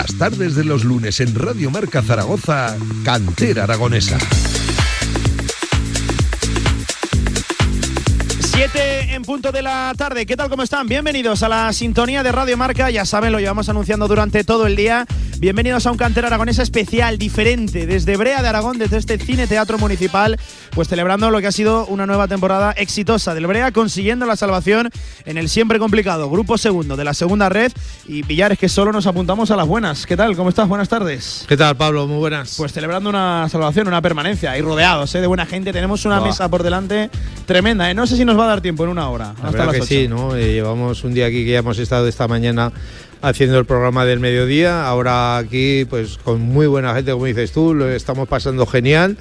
Las tardes de los lunes en Radio Marca Zaragoza, Cantera Aragonesa. Siete en punto de la tarde. ¿Qué tal? ¿Cómo están? Bienvenidos a la sintonía de Radio Marca. Ya saben, lo llevamos anunciando durante todo el día. Bienvenidos a un cantera aragonesa especial, diferente, desde Brea de Aragón, desde este cine teatro municipal, pues celebrando lo que ha sido una nueva temporada exitosa del Brea, consiguiendo la salvación en el siempre complicado grupo segundo de la segunda red. Y Pillares, que solo nos apuntamos a las buenas. ¿Qué tal? ¿Cómo estás? Buenas tardes. ¿Qué tal, Pablo? Muy buenas. Pues celebrando una salvación, una permanencia, y rodeados ¿eh? de buena gente. Tenemos una mesa por delante tremenda. ¿eh? No sé si nos va a dar tiempo en una hora. La hasta las que sí, ¿no? Eh, llevamos un día aquí que ya hemos estado esta mañana haciendo el programa del mediodía. Ahora aquí, pues con muy buena gente, como dices tú, lo estamos pasando genial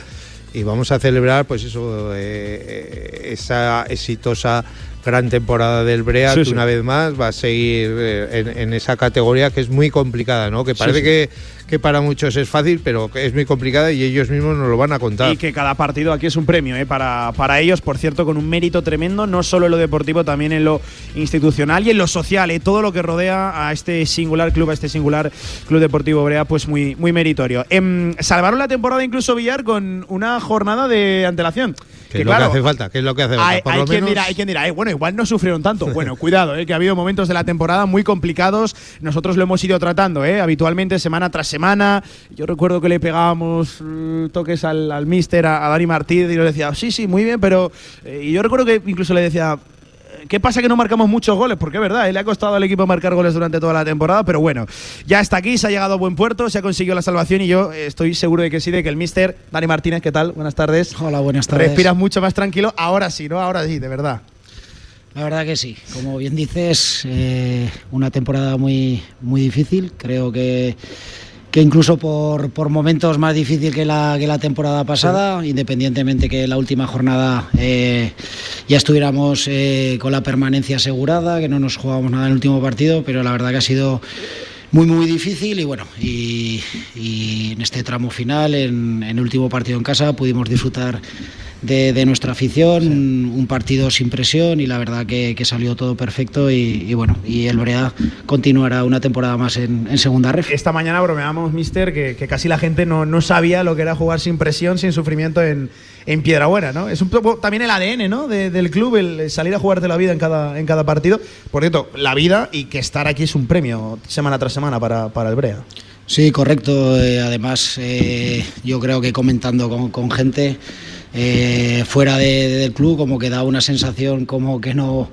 y vamos a celebrar, pues eso, eh, eh, esa exitosa gran temporada del Brea, una vez más va a seguir eh, en, esa categoría que es muy complicada, ¿no? Que parece que, que, para muchos es fácil, pero que es muy complicada y ellos mismos nos lo van a contar. Y que cada partido aquí es un premio ¿eh? para, para ellos, por cierto, con un mérito tremendo, no solo en lo deportivo, también en lo institucional y en lo social, ¿eh? todo lo que rodea a este singular club, a este singular Club Deportivo Brea, pues muy, muy meritorio. Em, salvaron la temporada incluso Villar con una jornada de antelación. Que, es lo que hace falta, que es lo que hace falta. Hay, hay quien dirá, hay quien dirá, bueno, igual no sufrieron tanto. Bueno, cuidado, eh, que ha habido momentos de la temporada muy complicados. Nosotros lo hemos ido tratando, eh, habitualmente semana tras semana. Yo recuerdo que le pegábamos mm, toques al, al mister, a, Dani Martínez, y nos decía, sí, sí, muy bien, pero. Eh, y yo recuerdo que incluso le decía, ¿Qué pasa que no marcamos muchos goles? Porque es verdad, le ha costado al equipo marcar goles durante toda la temporada, pero bueno, ya está aquí, se ha llegado a buen puerto, se ha conseguido la salvación y yo estoy seguro de que sí, de que el mister Dani Martínez, ¿qué tal? Buenas tardes. Hola, buenas tardes. Respiras mucho más tranquilo, ahora sí, ¿no? Ahora sí, de verdad. La verdad que sí, como bien dices, eh, una temporada muy, muy difícil. Creo que, que incluso por, por momentos más difícil que la, que la temporada pasada, independientemente que la última jornada eh, ya estuviéramos eh, con la permanencia asegurada, que no nos jugábamos nada en el último partido, pero la verdad que ha sido muy muy difícil y bueno y, en este tramo final en, en, el último partido en casa pudimos disfrutar de, nuestra afición, un partido sin presión y la verdad que, salió todo perfecto y, bueno, y el Brea continuará una temporada más en, segunda ref. Esta mañana bromeamos, mister, que, casi la gente no, no, sabía lo que era jugar sin presión, sin sufrimiento en, en Piedrabuena, ¿no? Es un poco también el ADN, ¿no? del club, el salir a jugarte la vida en cada, en cada partido. Por cierto, la vida y que estar aquí es un premio semana tras semana para, para el Brea. Sí, correcto. Eh, además, eh, yo creo que comentando con, con gente eh, fuera del club, como que da una sensación como que no.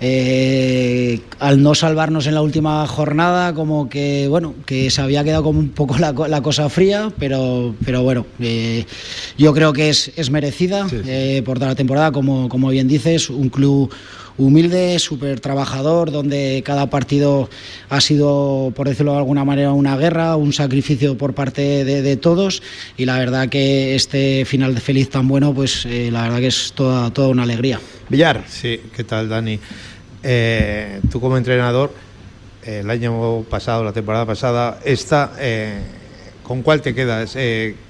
Eh, al no salvarnos en la última jornada, como que bueno, que se había quedado como un poco la, cosa fría, pero, pero bueno, eh, yo creo que es, es merecida por toda la temporada, como, como bien dices, un club humilde, súper trabajador, donde cada partido ha sido, por decirlo de alguna manera, una guerra, un sacrificio por parte de, todos. Y la verdad que este final de feliz tan bueno, pues eh, la verdad que es toda, toda una alegría. Villar. Sí, ¿qué tal Dani? Eh, tú como entrenador, el año pasado, la temporada pasada, esta... Eh, ¿Con cuál te quedas?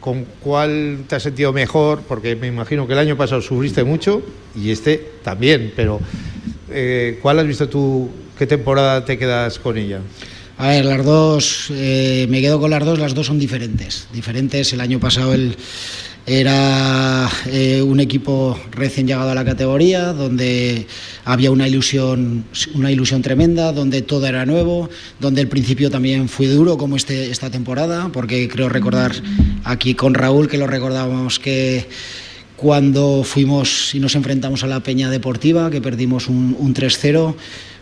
¿Con cuál te has sentido mejor? Porque me imagino que el año pasado sufriste mucho y este también, pero eh, ¿cuál has visto tú? ¿Qué temporada te quedas con ella? A ver, las dos, eh, me quedo con las dos, las dos son diferentes. Diferentes, el año pasado el, era eh, un equipo recién llegado a la categoría, donde había una ilusión, una ilusión tremenda, donde todo era nuevo, donde el principio también fue duro, como este, esta temporada, porque creo recordar aquí con Raúl que lo recordábamos que cuando fuimos y nos enfrentamos a la Peña Deportiva, que perdimos un, 3-0.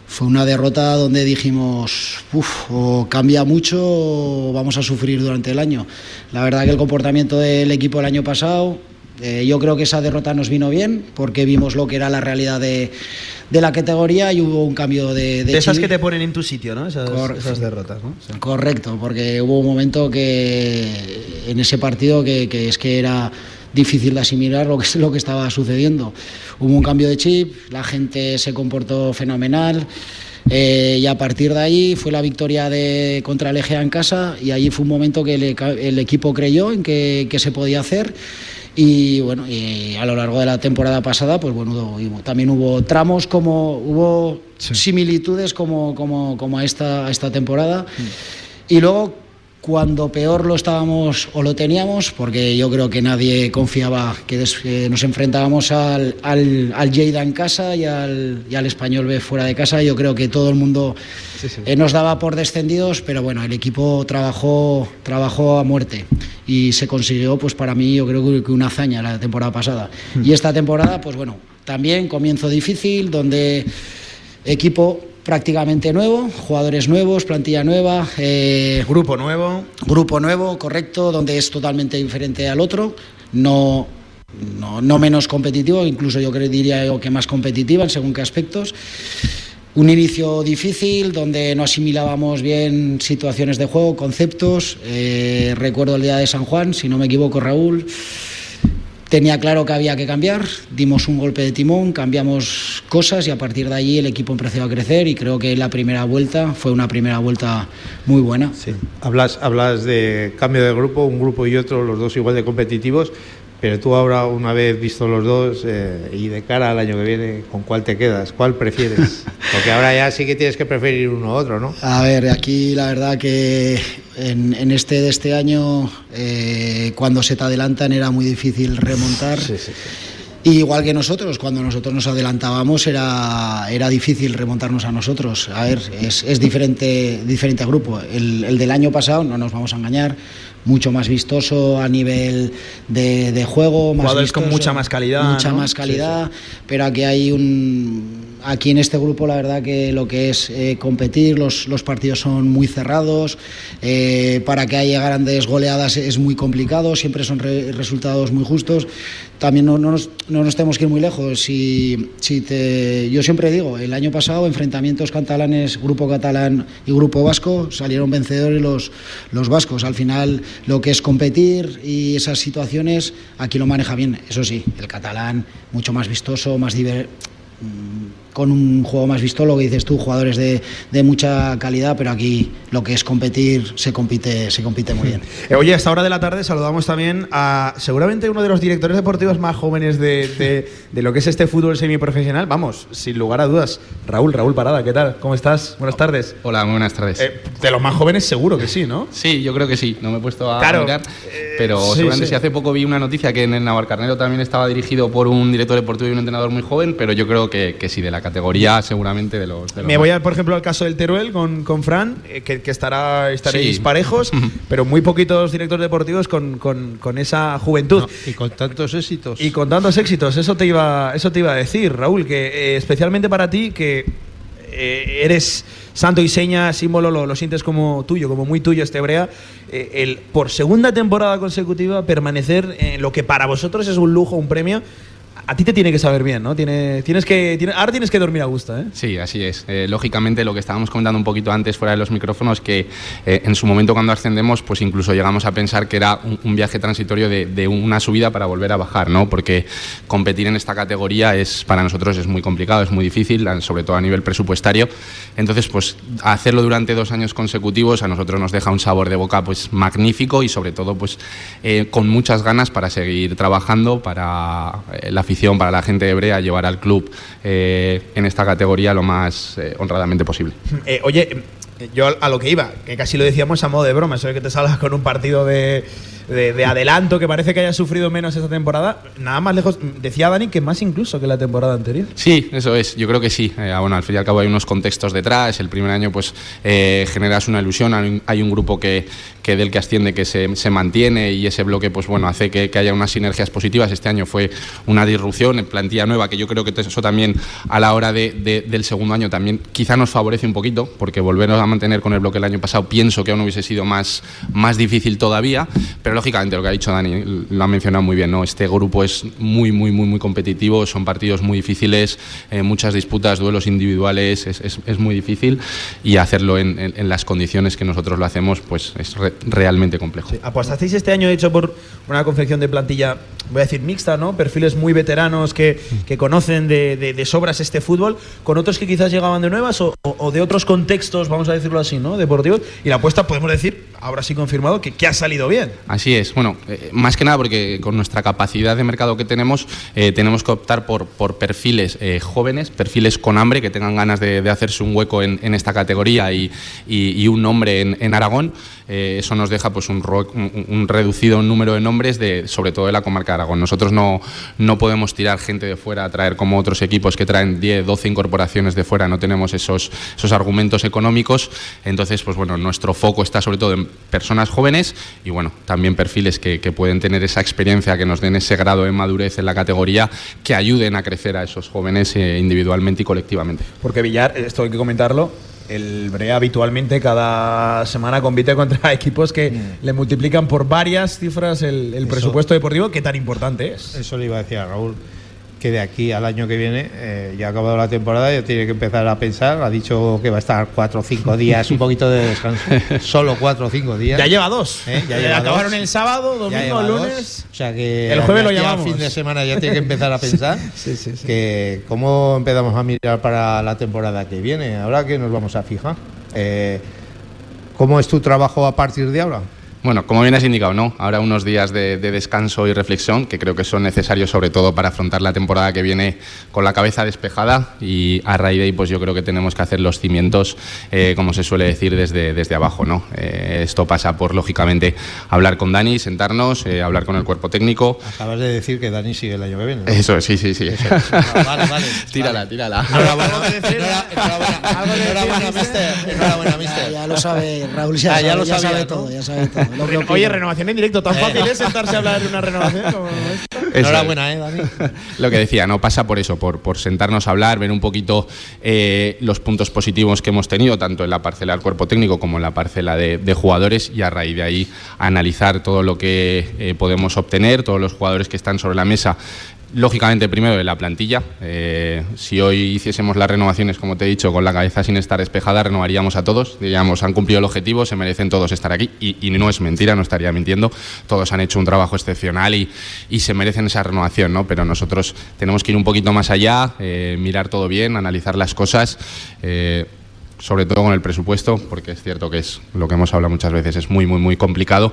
Fue una derrota donde dijimos, uff, o cambia mucho o vamos a sufrir durante el año. La verdad que el comportamiento del equipo el año pasado, eh, yo creo que esa derrota nos vino bien porque vimos lo que era la realidad de, la categoría y hubo un cambio de... De, esas que te ponen en tu sitio, ¿no? Esas, derrotas, ¿no? Correcto, porque hubo un momento que en ese partido que, que es que era difícil de asimilar lo que, lo que estaba sucediendo. Hubo un cambio de chip, la gente se comportó fenomenal. Eh, y a partir de ahí fue la victoria de, contra el Egea en casa y allí fue un momento que el, equipo creyó en que, se podía hacer y bueno y a lo largo de la temporada pasada pues bueno también hubo tramos como hubo similitudes como, como, como a esta, esta temporada mm. y luego cuando peor lo estábamos o lo teníamos, porque yo creo que nadie confiaba que nos enfrentábamos al, al, al Lleida en casa y al, y al, Español B fuera de casa. Yo creo que todo el mundo eh, nos daba por descendidos, pero bueno, el equipo trabajó, trabajó a muerte y se consiguió, pues para mí, yo creo que una hazaña la temporada pasada. Hmm. Y esta temporada, pues bueno, también comienzo difícil, donde equipo prácticamente nuevo, jugadores nuevos, plantilla nueva. Eh, grupo nuevo. Grupo nuevo, correcto, donde es totalmente diferente al otro. No, no, menos competitivo, incluso yo diría que más competitiva en según qué aspectos. Un inicio difícil donde no asimilábamos bien situaciones de juego, conceptos. Eh, recuerdo el día de San Juan, si no me equivoco, Raúl tenía claro que había que cambiar, dimos un golpe de timón, cambiamos cosas y a partir de allí el equipo empezó a crecer y creo que la primera vuelta fue una primera vuelta muy buena. Sí. Hablas, hablas de cambio de grupo, un grupo y otro, los dos igual de competitivos, pero tú ahora, una vez visto los dos eh, y de cara al año que viene, ¿con cuál te quedas? ¿Cuál prefieres? Porque ahora ya sí que tienes que preferir uno u otro, ¿no? A ver, aquí la verdad que en, este de este año, eh, cuando se te adelantan era muy difícil remontar. Sí, sí, igual que nosotros, cuando nosotros nos adelantábamos era, era difícil remontarnos a nosotros. A ver, es, es diferente, diferente grupo. El, el, del año pasado, no nos vamos a engañar, mucho más vistoso a nivel de, juego. Más con mucha más calidad. Mucha más calidad, pero aquí hay un... Aquí en este grupo la verdad que lo que es eh, competir, los, los, partidos son muy cerrados, eh, para que haya grandes goleadas es muy complicado, siempre son resultados muy justos también no, nos, no, nos, tenemos que ir muy lejos. Si, si te, yo siempre digo, el año pasado enfrentamientos catalanes, grupo catalán y grupo vasco, salieron vencedores los, los vascos. Al final lo que es competir y esas situaciones, aquí lo maneja bien. Eso sí, el catalán mucho más vistoso, más divertido con un juego más visto, lo que dices tú, jugadores de, de, mucha calidad, pero aquí lo que es competir se compite, se compite muy bien. Eh, oye, a esta hora de la tarde saludamos también a seguramente uno de los directores deportivos más jóvenes de, de, lo que es este fútbol semiprofesional. Vamos, sin lugar a dudas, Raúl, Raúl Parada, ¿qué tal? ¿Cómo estás? Buenas tardes. Hola, muy buenas tardes. Eh, de los más jóvenes seguro que sí, ¿no? Sí, yo creo que sí. No me he puesto a claro, mirar, pero eh, seguramente si hace poco vi una noticia que en el Navarcarnero también estaba dirigido por un director deportivo y un entrenador muy joven, pero yo creo que, que sí, de la categoría seguramente de los. Me voy a, por ejemplo, al caso del Teruel con, con Fran, eh, que, estará estaréis parejos, pero muy poquitos directores deportivos con, con, esa juventud. y con tantos éxitos. Y con tantos éxitos, eso te iba, eso te iba a decir, Raúl, que eh, especialmente para ti, que eh, eres santo y seña, símbolo, lo, lo, sientes como tuyo, como muy tuyo este Brea, el por segunda temporada consecutiva permanecer en lo que para vosotros es un lujo, un premio, a ti te tiene que saber bien, ¿no? Tiene, tienes que, ahora tienes que dormir a gusto, ¿eh? Sí, así es. Eh, lógicamente, lo que estábamos comentando un poquito antes fuera de los micrófonos, que eh, en su momento cuando ascendemos, pues incluso llegamos a pensar que era un, viaje transitorio de, una subida para volver a bajar, ¿no? Porque competir en esta categoría es para nosotros es muy complicado, es muy difícil, sobre todo a nivel presupuestario. Entonces, pues hacerlo durante dos años consecutivos a nosotros nos deja un sabor de boca pues magnífico y sobre todo pues eh, con muchas ganas para seguir trabajando para la afición para la gente de Brea llevar al club eh, en esta categoría lo más eh, honradamente posible. Eh, oye, yo a lo que iba, que casi lo decíamos a modo de broma, eso de que te salgas con un partido de de, adelanto, que parece que haya sufrido menos esta temporada. Nada más lejos, decía Dani que más incluso que la temporada anterior. Sí, eso es, yo creo que sí. Eh, bueno, al fin y al cabo hay unos contextos detrás. El primer año, pues, eh, generas una ilusión. Hay un grupo que, que del que asciende que se, se, mantiene y ese bloque, pues, bueno, hace que, que, haya unas sinergias positivas. Este año fue una disrupción en plantilla nueva, que yo creo que eso también a la hora de, del segundo año también quizá nos favorece un poquito, porque volvernos a mantener con el bloque el año pasado pienso que aún hubiese sido más, más difícil todavía, pero lógicamente lo que ha dicho Dani lo ha mencionado muy bien, ¿no? Este grupo es muy, muy, muy, muy competitivo, son partidos muy difíciles, eh, muchas disputas, duelos individuales, es, es, muy difícil y hacerlo en, en, las condiciones que nosotros lo hacemos, pues es realmente complejo. Sí. ¿Apostasteis este año, hecho, por una confección de plantilla, voy a decir mixta, ¿no? Perfiles muy veteranos que, que conocen de, de, de, sobras este fútbol, con otros que quizás llegaban de nuevas o, o, de otros contextos, vamos a decirlo así, ¿no? Deportivos. Y la apuesta, podemos decir, ahora sí confirmado que, que ha salido bien. Así es. Bueno, eh, más que nada porque con nuestra capacidad de mercado que tenemos, eh, tenemos que optar por, por perfiles eh, jóvenes, perfiles con hambre, que tengan ganas de, de hacerse un hueco en, en esta categoría y, y- y un nombre en, en Aragón. Eh, eso nos deja pues un, ro- un- reducido número de nombres, de, sobre todo de la comarca de Aragón. Nosotros no, no podemos tirar gente de fuera a traer como otros equipos que traen 10, 12 incorporaciones de fuera, no tenemos esos, esos argumentos económicos. Entonces, pues bueno, nuestro foco está sobre todo en personas jóvenes y bueno, también perfiles que, que pueden tener esa experiencia, que nos den ese grado de madurez en la categoría, que ayuden a crecer a esos jóvenes eh, individualmente y colectivamente. Porque Villar, esto hay que comentarlo, el Brea habitualmente cada semana compite contra equipos que le multiplican por varias cifras el, el presupuesto deportivo que tan importante es. Eso le iba a decir a Raúl, que de aquí al año que viene, eh, ya ha acabado la temporada, ya tiene que empezar a pensar. Ha dicho que va a estar cuatro o cinco días, un poquito de descanso. Solo cuatro o cinco días. Ya lleva dos. ¿Eh? Ya lleva acabaron dos. el sábado, domingo, dos. lunes. O sea que El jueves lo llamamos. fin de semana ya tiene que empezar a pensar Sí, sí, sí. que cómo empezamos a mirar para la temporada que viene. Ahora que nos vamos a fijar. Eh, ¿Cómo es tu trabajo a partir de ahora? Bueno, como bien has indicado, ¿no? Ahora unos días de, de descanso y reflexión que creo que son necesarios sobre todo para afrontar la temporada que viene con la cabeza despejada y a raíz de ahí pues yo creo que tenemos que hacer los cimientos, eh, como se suele decir, desde, desde abajo, ¿no? Eh, esto pasa por, lógicamente, hablar con Dani, sentarnos, eh, hablar con el cuerpo técnico. Acabas de decir que Dani sigue el año que viene. ¿no? Eso, sí, sí, sí. Vale, vale. tírala, tírala. Enhorabuena, ¿Algo que decir? enhora- enhorabuena, ¿Algo que decir, enhorabuena, mister? Enhorabuena, Ya, mister. ya lo sabe, Raúl, ya, Ah, ya sabe, lo ya sabe ¿no? todo, ya sabe todo. Lo que opino. Oye, renovación en directo, tan fácil es sentarse a hablar de una renovación como esta. Enhorabuena, eh, Dani. Lo que decía, no pasa por eso, por, por sentarnos a hablar, ver un poquito eh, los puntos positivos que hemos tenido, tanto en la parcela del cuerpo técnico como en la parcela de, de jugadores, y a raíz de ahí analizar todo lo que eh, podemos obtener, todos los jugadores que están sobre la mesa. Lógicamente, primero de la plantilla. Eh, si hoy hiciésemos las renovaciones, como te he dicho, con la cabeza sin estar despejada, renovaríamos a todos. Diríamos, han cumplido el objetivo, se merecen todos estar aquí. Y, no es mentira, no estaría mintiendo. Todos han hecho un trabajo excepcional y, y se merecen esa renovación, ¿no? Pero nosotros tenemos que ir un poquito más allá, eh, mirar todo bien, analizar las cosas. eh, sobre todo con el presupuesto, porque es cierto que es lo que hemos hablado muchas veces, es muy, muy, muy complicado.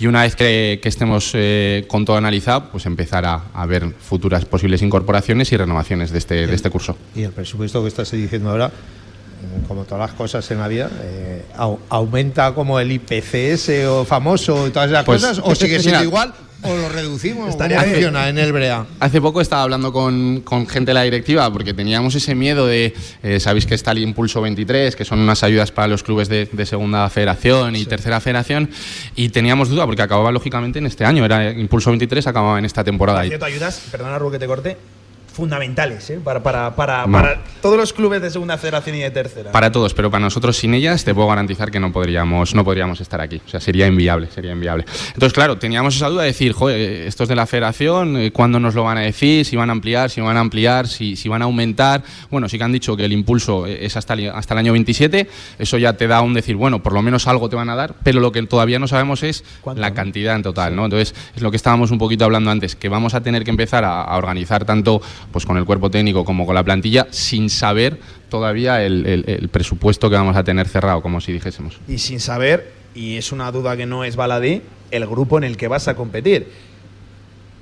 Y una vez que, que estemos eh, con todo analizado, pues empezar a, a ver futuras posibles incorporaciones y renovaciones de este, de este curso. Y el presupuesto que estás diciendo ahora, mm, como todas las cosas en la vida, eh, au- aumenta como el IPCS o famoso y todas esas Pues, cosas, o sigue siendo mira, igual, o lo reducimos. Estaría ¿Cómo bien. funciona en el Brea? Hace poco estaba hablando con, con gente de la directiva porque teníamos ese miedo de, eh, sabéis que está el Impulso 23, que son unas ayudas para los clubes de, de segunda federación y tercera federación, y teníamos duda porque acababa lógicamente en este año, era Impulso 23, acababa en esta temporada. Por cierto, ayudas, perdona Raúl que te corte, fundamentales ¿eh? para, para, para, No. para todos los clubes de segunda federación y de tercera. Para todos, pero para nosotros sin ellas te puedo garantizar que no podríamos, no podríamos estar aquí. O sea, sería inviable, sería inviable. Entonces, claro, teníamos esa duda de decir, joder, estos de la federación, eh, ¿cuándo nos lo van a decir? Si van a ampliar, si van a ampliar, si, si van a aumentar. Bueno, sí que han dicho que el impulso eh, es hasta el, hasta el año 27. Eso ya te da un decir, bueno, por lo menos algo te van a dar, pero lo que todavía no sabemos es ¿Cuánto, la cantidad en total, ¿no? Entonces, es lo que estábamos un poquito hablando antes, que vamos a tener que empezar a, a organizar tanto pues con el cuerpo técnico como con la plantilla sin saber todavía el, el- el presupuesto que vamos a tener cerrado, como si dijésemos. Y sin saber, y es una duda que no es baladí, el grupo en el que vas a competir.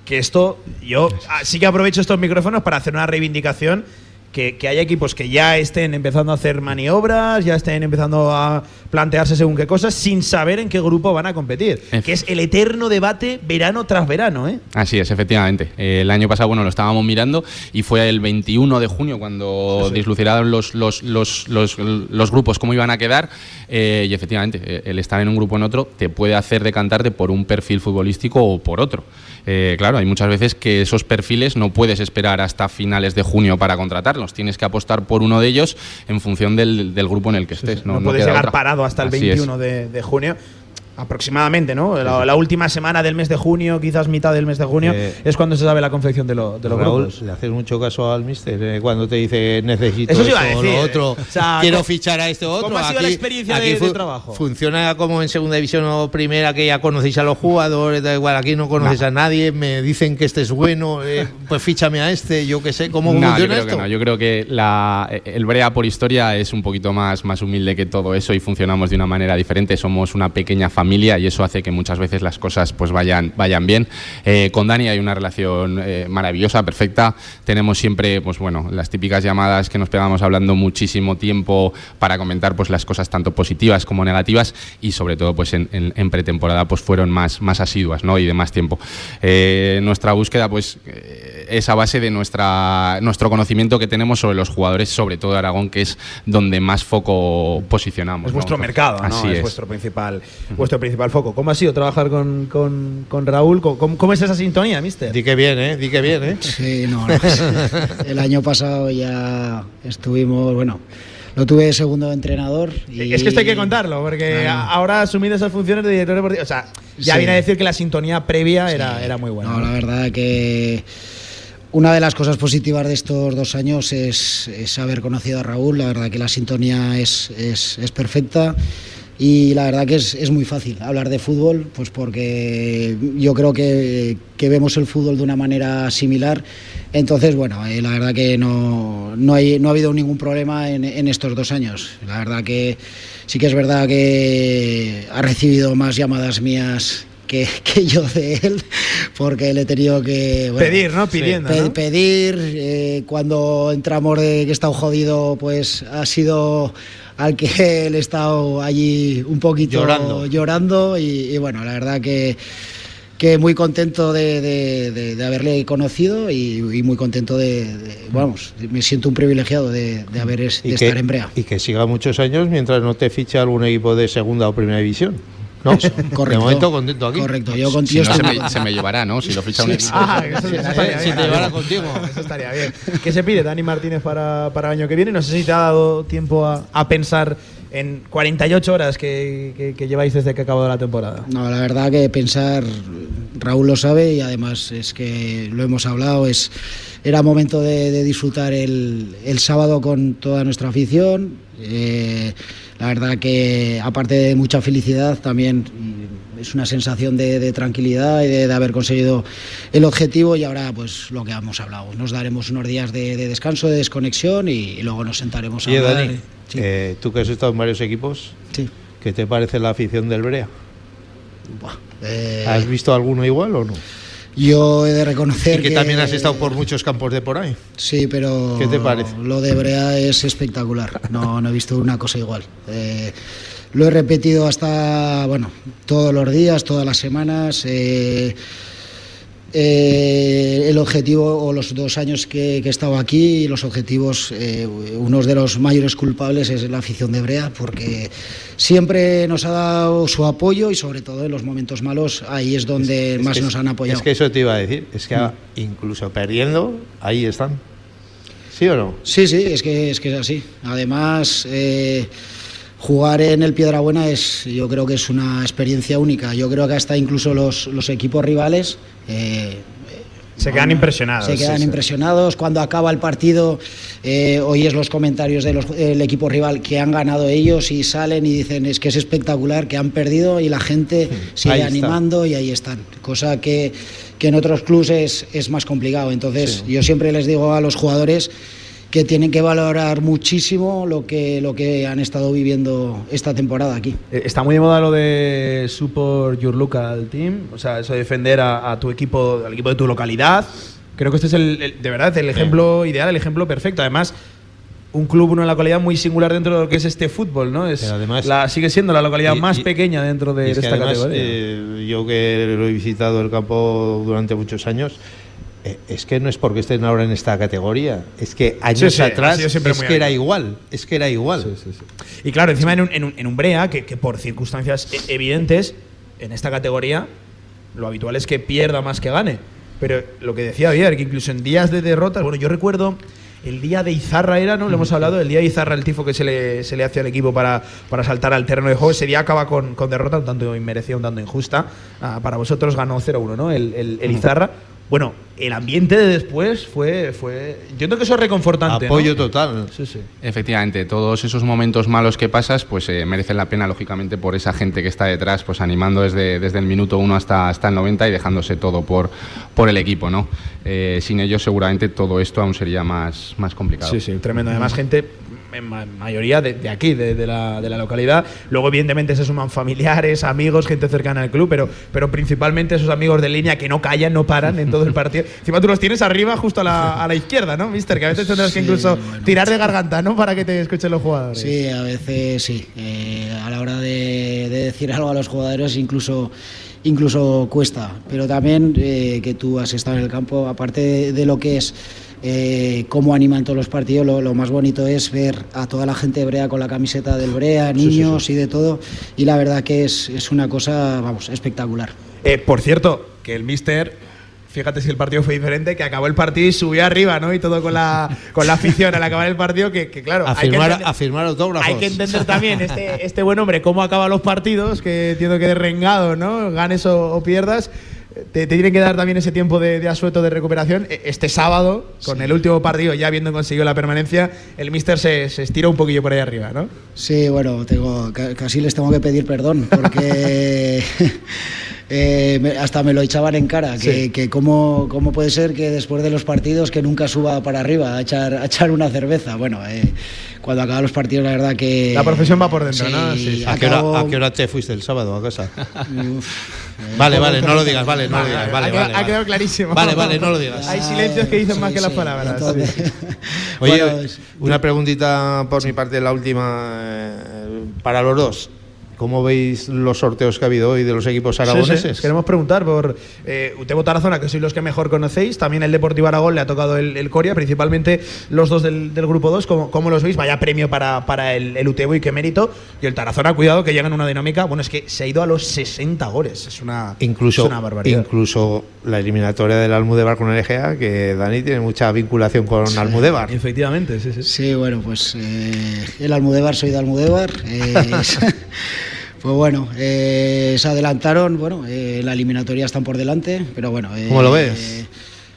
Que esto, yo ah, sí que aprovecho estos micrófonos para hacer una reivindicación. Que, que haya equipos que ya estén empezando a hacer maniobras, ya estén empezando a plantearse según qué cosas, sin saber en qué grupo van a competir. Que es el eterno debate verano tras verano, ¿eh? Así es, efectivamente. Eh, el año pasado, bueno, lo estábamos mirando y fue el 21 de junio cuando los, los, los, los, los grupos cómo iban a quedar eh, y efectivamente eh, el estar en un grupo o en otro te puede hacer decantarte por un perfil futbolístico o por otro. Eh, claro, hay muchas veces que esos perfiles no puedes esperar hasta finales de junio para contratarlos. Tienes que apostar por uno de ellos en función del, del grupo en el que estés. No, No, puedes llegar otra. parado hasta el Así es. 21 de, de junio. Aproximadamente, ¿no? La, la última semana del mes de junio, quizás mitad del mes de junio, Eh, es cuando se sabe la confección de, lo- de los Raúl, grupos. le haces mucho caso al mister eh, cuando te dice necesito Eso sí esto iba a o decir, lo otro, o sea, quiero ¿cómo- fichar a este otro. cómo ha sido la experiencia de- de trabajo? Funciona como en segunda división o primera que ya conocéis a los jugadores, da igual, aquí no conoces a nadie, me dicen que este es bueno, eh, pues fíchame a este, yo qué sé, ¿cómo No, yo funciona que esto? no. Yo creo que la- el Brea por historia es un poquito más, más humilde que todo eso y funcionamos de una manera diferente. Somos una pequeña familia y eso hace que muchas veces las cosas pues vayan, vayan bien. Eh, con Dani hay una relación eh, maravillosa, perfecta. Tenemos siempre, pues bueno, las típicas llamadas que nos pegamos hablando muchísimo tiempo para comentar pues las cosas tanto positivas como negativas y sobre todo pues en, en, pretemporada pues fueron más, más asiduas ¿no? y de más tiempo. Eh, nuestra búsqueda pues es a base de nuestra, nuestro conocimiento que tenemos sobre los jugadores, sobre todo de Aragón, que es donde más foco posicionamos. Es vuestro mercado, ¿no? es, vuestro principal, vuestro principal foco. ¿Cómo ha sido trabajar con, con, Raúl? ¿Cómo, ¿Cómo, es esa sintonía, mister? Di que bien, ¿eh? Di que bien, ¿eh? Sí, no, no el año pasado ya estuvimos, bueno, lo tuve segundo entrenador. Y... Es que esto hay que contarlo, porque ahora ha asumido esas funciones de director deportivo. O sea, ya viene a decir que la sintonía previa era, era muy buena. No, la verdad que una de las cosas positivas de estos dos años es, haber conocido a Raúl. La verdad que la sintonía es, es, es perfecta. Y la verdad que es, es, muy fácil hablar de fútbol, pues porque yo creo que, que vemos el fútbol de una manera similar. Entonces, bueno, eh, la verdad que no, no, hay, no ha habido ningún problema en, en, estos dos años. La verdad que sí que es verdad que ha recibido más llamadas mías que, que, yo de él, porque le he tenido que... pedir, ¿no? Pidiendo. Pedir, eh, cuando entramos de que he estado jodido, pues ha sido al que él he estado allí un poquito llorando, llorando y, bueno, la verdad que, que muy contento de, de, de, haberle conocido y, y muy contento de, vamos, me siento un privilegiado de, haber es, de estar en Brea. Y que siga muchos años mientras no te fiche algún equipo de segunda o primera división. ¿No? correcto. De momento contento aquí. Correcto, yo contigo si no, se, me, se, me, llevará, ¿no? Si lo ficha un equipo. Ah, eso, si te llevara contigo. Eso estaría bien. ¿Qué se pide Dani Martínez para, para el año que viene? No sé si te ha dado tiempo a, a pensar en 48 horas que, que, que, lleváis desde que acabó la temporada. No, la verdad que pensar, Raúl lo sabe y además es que lo hemos hablado, es, era momento de, de disfrutar el, el, sábado con toda nuestra afición. Eh, la verdad que aparte de mucha felicidad también es una sensación de, de tranquilidad y de, de, haber conseguido el objetivo y ahora pues lo que hemos hablado nos daremos unos días de, de descanso de desconexión y, y, luego nos sentaremos a hablar Dani, sí. eh, tú que has estado en varios equipos sí. ¿qué te parece la afición del Brea? Buah, eh... ¿has visto alguno igual o no? Yo he de reconocer y que, que, también has estado por muchos campos de por ahí. Sí, pero ¿qué te parece? Lo de Brea es espectacular. No, no he visto una cosa igual. Eh, lo he repetido hasta, bueno, todos los días, todas las semanas. Eh, eh, el objetivo, o los dos años que, que he estado aquí, los objetivos, eh, uno de los mayores culpables es la afición de Brea, porque siempre nos ha dado su apoyo y sobre todo en los momentos malos, ahí es donde es, más es nos han apoyado. Es que eso te iba a decir, es que mm. incluso perdiendo, ahí están. ¿Sí o no? Sí, sí, es que es, que es así. Además... Eh, jugar en el Piedrabuena es, yo creo que es una experiencia única. Yo creo que hasta incluso los, los equipos rivales eh, se quedan impresionados. Se quedan sí, impresionados. Sí. Cuando acaba el partido, eh, oyes los comentarios del de equipo rival que han ganado ellos y salen y dicen es que es espectacular, que han perdido y la gente sigue ahí animando está. y ahí están. Cosa que, que en otros clubes es, es más complicado. Entonces, sí. yo siempre les digo a los jugadores que tienen que valorar muchísimo lo que, lo que han estado viviendo esta temporada aquí. Eh, está muy de moda lo de support your local team, o sea, eso de defender a, a tu equipo, al equipo de tu localidad. Creo que este es el, el de verdad el ejemplo sí. ideal, el ejemplo perfecto. Además, un club, una localidad muy singular dentro de lo que es este fútbol, ¿no? Es además, la, sigue siendo la localidad y, más y, pequeña dentro de, de esta además, categoría. Eh, yo que lo he visitado el campo durante muchos años, es que no es porque estén ahora en esta categoría, es que años sí, sí, atrás es que alto. era igual, es que era igual. Sí, y claro, encima en un, en un, en un Brea, que, que, por circunstancias e, evidentes, en esta categoría, lo habitual es que pierda más que gane. Pero lo que decía ayer, que incluso en días de derrotas, bueno, yo recuerdo el día de Izarra era, ¿no? Lo hemos hablado, el día de Izarra, el tifo que se le, se le hace al equipo para, para saltar al terreno de juego. Ese día acaba con, con derrota, un tanto inmerecida, un tanto injusta. Ah, para vosotros ganó 0-1, ¿no? El, el, el Izarra. Bueno, el ambiente de después fue, fue yo creo que eso es reconfortante. Apoyo ¿no? total. Sí, sí. Efectivamente, todos esos momentos malos que pasas, pues eh, merecen la pena, lógicamente, por esa gente que está detrás, pues animando desde, desde el minuto 1 hasta, hasta el 90 y dejándose todo por, por el equipo, ¿no? Eh, sin ellos seguramente todo esto aún sería más, más complicado. Sí, sí, tremendo. Además, gente en mayoría de, aquí, de, la, localidad. Luego, evidentemente, se suman familiares, amigos, gente cercana al club, pero, pero principalmente esos amigos de línea que no callan, no paran en todo el partido. Encima tú los tienes arriba, justo a la, a la izquierda, ¿no, mister? Que a veces tendrás que incluso tirar de garganta, ¿no? Para que te escuchen los jugadores. Sí, a veces sí. Eh, a la hora de, decir algo a los jugadores, incluso incluso cuesta, pero también eh, que tú has estado en el campo, aparte de lo que es eh, cómo animan todos los partidos. Lo, más bonito es ver a toda la gente de Brea con la camiseta del Brea, niños y de todo. Y la verdad que es, es una cosa, vamos, espectacular. Eh, por cierto, que el Mister fíjate si el partido fue diferente, que acabó el partido y subió arriba, ¿no? Y todo con la, con la afición al acabar el partido, que, claro. A, hay firmar, que a firmar autógrafos. Hay que entender también este, este buen hombre cómo acaba los partidos, que entiendo que de rengado, ¿no? Ganes o pierdas te, tienen que dar también ese tiempo de, asueto de recuperación. E, este sábado, con el último partido, ya habiendo conseguido la permanencia, el míster se, se, estira un poquillo por ahí arriba, ¿no? Sí, bueno, tengo, casi les tengo que pedir perdón, porque eh, hasta me lo echaban en cara, que, que cómo, cómo, puede ser que después de los partidos que nunca suba para arriba a echar, a echar una cerveza. Bueno, eh, cuando acaban los partidos, la verdad que... La profesión va por dentro, ¿no? Sí. ¿A, qué hora, ¿A, qué hora, te fuiste el sábado a casa? vale, vale, no lo digas, vale, no lo digas. Vale, vale, ha, quedado clarísimo. Vale, vale, no lo digas. Hay silencios que dicen más que las palabras. Oye, una preguntita por mi parte, la última, eh, para los dos. ¿Cómo veis los sorteos que ha habido hoy de los equipos aragoneses? Queremos preguntar por eh, Utebo Tarazona, que sois los que mejor conocéis. También el Deportivo Aragón le ha tocado el, Coria, principalmente los dos del, grupo 2. ¿Cómo, los veis? Vaya premio para, para el, el, Utebo y qué mérito. Y el Tarazona, cuidado, que llega en una dinámica. Bueno, es que se ha ido a los 60 goles. Es una, incluso, una barbaridad. Incluso la eliminatoria del Almudebar con el EGA, que Dani tiene mucha vinculación con Almudebar. Efectivamente, sí, sí. Sí, bueno, pues eh, el Almudebar, soy de Almudebar. Eh, Pues bueno, eh, se adelantaron, bueno, eh, la eliminatoria están por delante, pero bueno. Eh, ¿Cómo lo ves?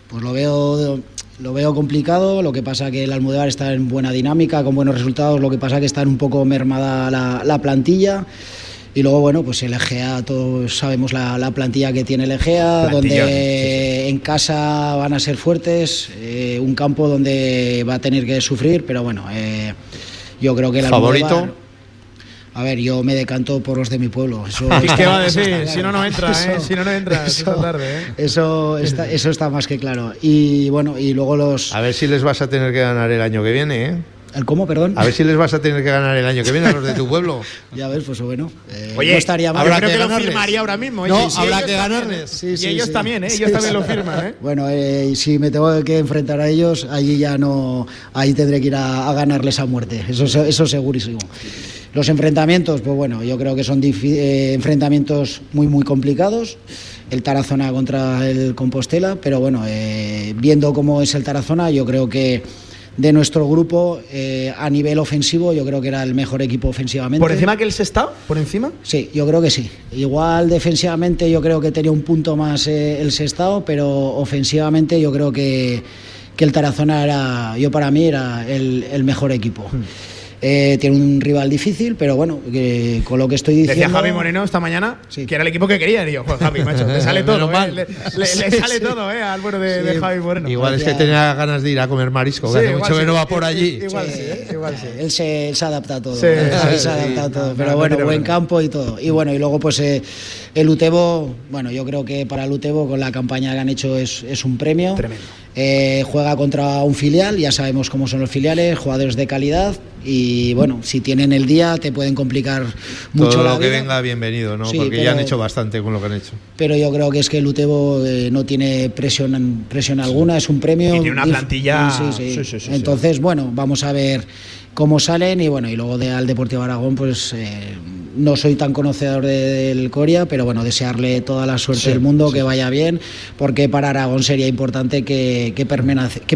pues lo veo, lo veo complicado, lo que pasa que el Almudévar está en buena dinámica, con buenos resultados, lo que pasa que está un poco mermada la, plantilla. Y luego, bueno, pues el Egea, todos sabemos la, plantilla que tiene el Egea, donde en casa van a ser fuertes, un campo donde va a tener que sufrir, pero bueno, yo creo que el ¿Favorito? A ver, yo me decanto por los de mi pueblo. Eso ¿Qué va a decir? Si no, no entra, ¿eh? Si no, no entra. Eso, tarde, ¿eh? eso, está, eso está más que claro. Y bueno, y luego los. A ver si les vas a tener que ganar el año que viene, ¿eh? ¿El cómo, perdón? A ver si les vas a tener que ganar el año que viene a los de tu pueblo. ya ves, pues bueno. Eh, Oye, no estaría mal. Habrá creo que, lo firmaría ahora mismo. No, habrá que ganarles. y ellos también, ¿eh? Ellos también lo firman, ¿eh? Bueno, eh, y si me tengo que enfrentar a ellos, allí ya no. Ahí tendré que ir a, ganarles a muerte. Eso, eso segurísimo. Los enfrentamientos, pues bueno, yo creo que son eh, enfrentamientos muy, muy complicados. El Tarazona contra el Compostela, pero bueno, eh, viendo cómo es el Tarazona, yo creo que de nuestro grupo eh, a nivel ofensivo yo creo que era el mejor equipo ofensivamente. ¿Por encima que el Sestao? ¿Por encima? Sí, yo creo que sí. Igual defensivamente yo creo que tenía un punto más el Sestao, pero ofensivamente yo creo que, que el Tarazona era, yo para mí era el, mejor equipo. Hmm. Eh, tiene un rival difícil, pero bueno, con lo que estoy diciendo. Decía Javi Moreno esta mañana que era el equipo que quería. Y yo, Javi, macho, te sale todo. ¿eh? Le, sale todo ¿eh? al bueno de, Javi Moreno. Igual es que tenía ganas de ir a comer marisco, que hace mucho que no va por allí. Igual sí, ¿eh? igual sí. Él se, se adapta a todo. se adapta a todo. Pero bueno, buen campo y todo. Y bueno, y luego pues el Utebo, bueno, yo creo que para el Utebo con la campaña que han hecho es, es un premio. Tremendo. Eh, juega contra un filial, ya sabemos cómo son los filiales, jugadores de calidad y bueno, si tienen el día te pueden complicar mucho Todo lo que venga bienvenido, ¿no? Porque ya han hecho bastante con lo que han hecho. Pero yo creo que es que el Utebo eh, no tiene presión, presión alguna, es un premio. Y tiene una plantilla. Entonces, bueno, vamos a ver cómo salen y bueno, y luego de al Deportivo Aragón, pues eh, no soy tan conocedor del Coria, pero bueno, desearle toda la suerte del mundo, que vaya bien, porque para Aragón sería importante que, que,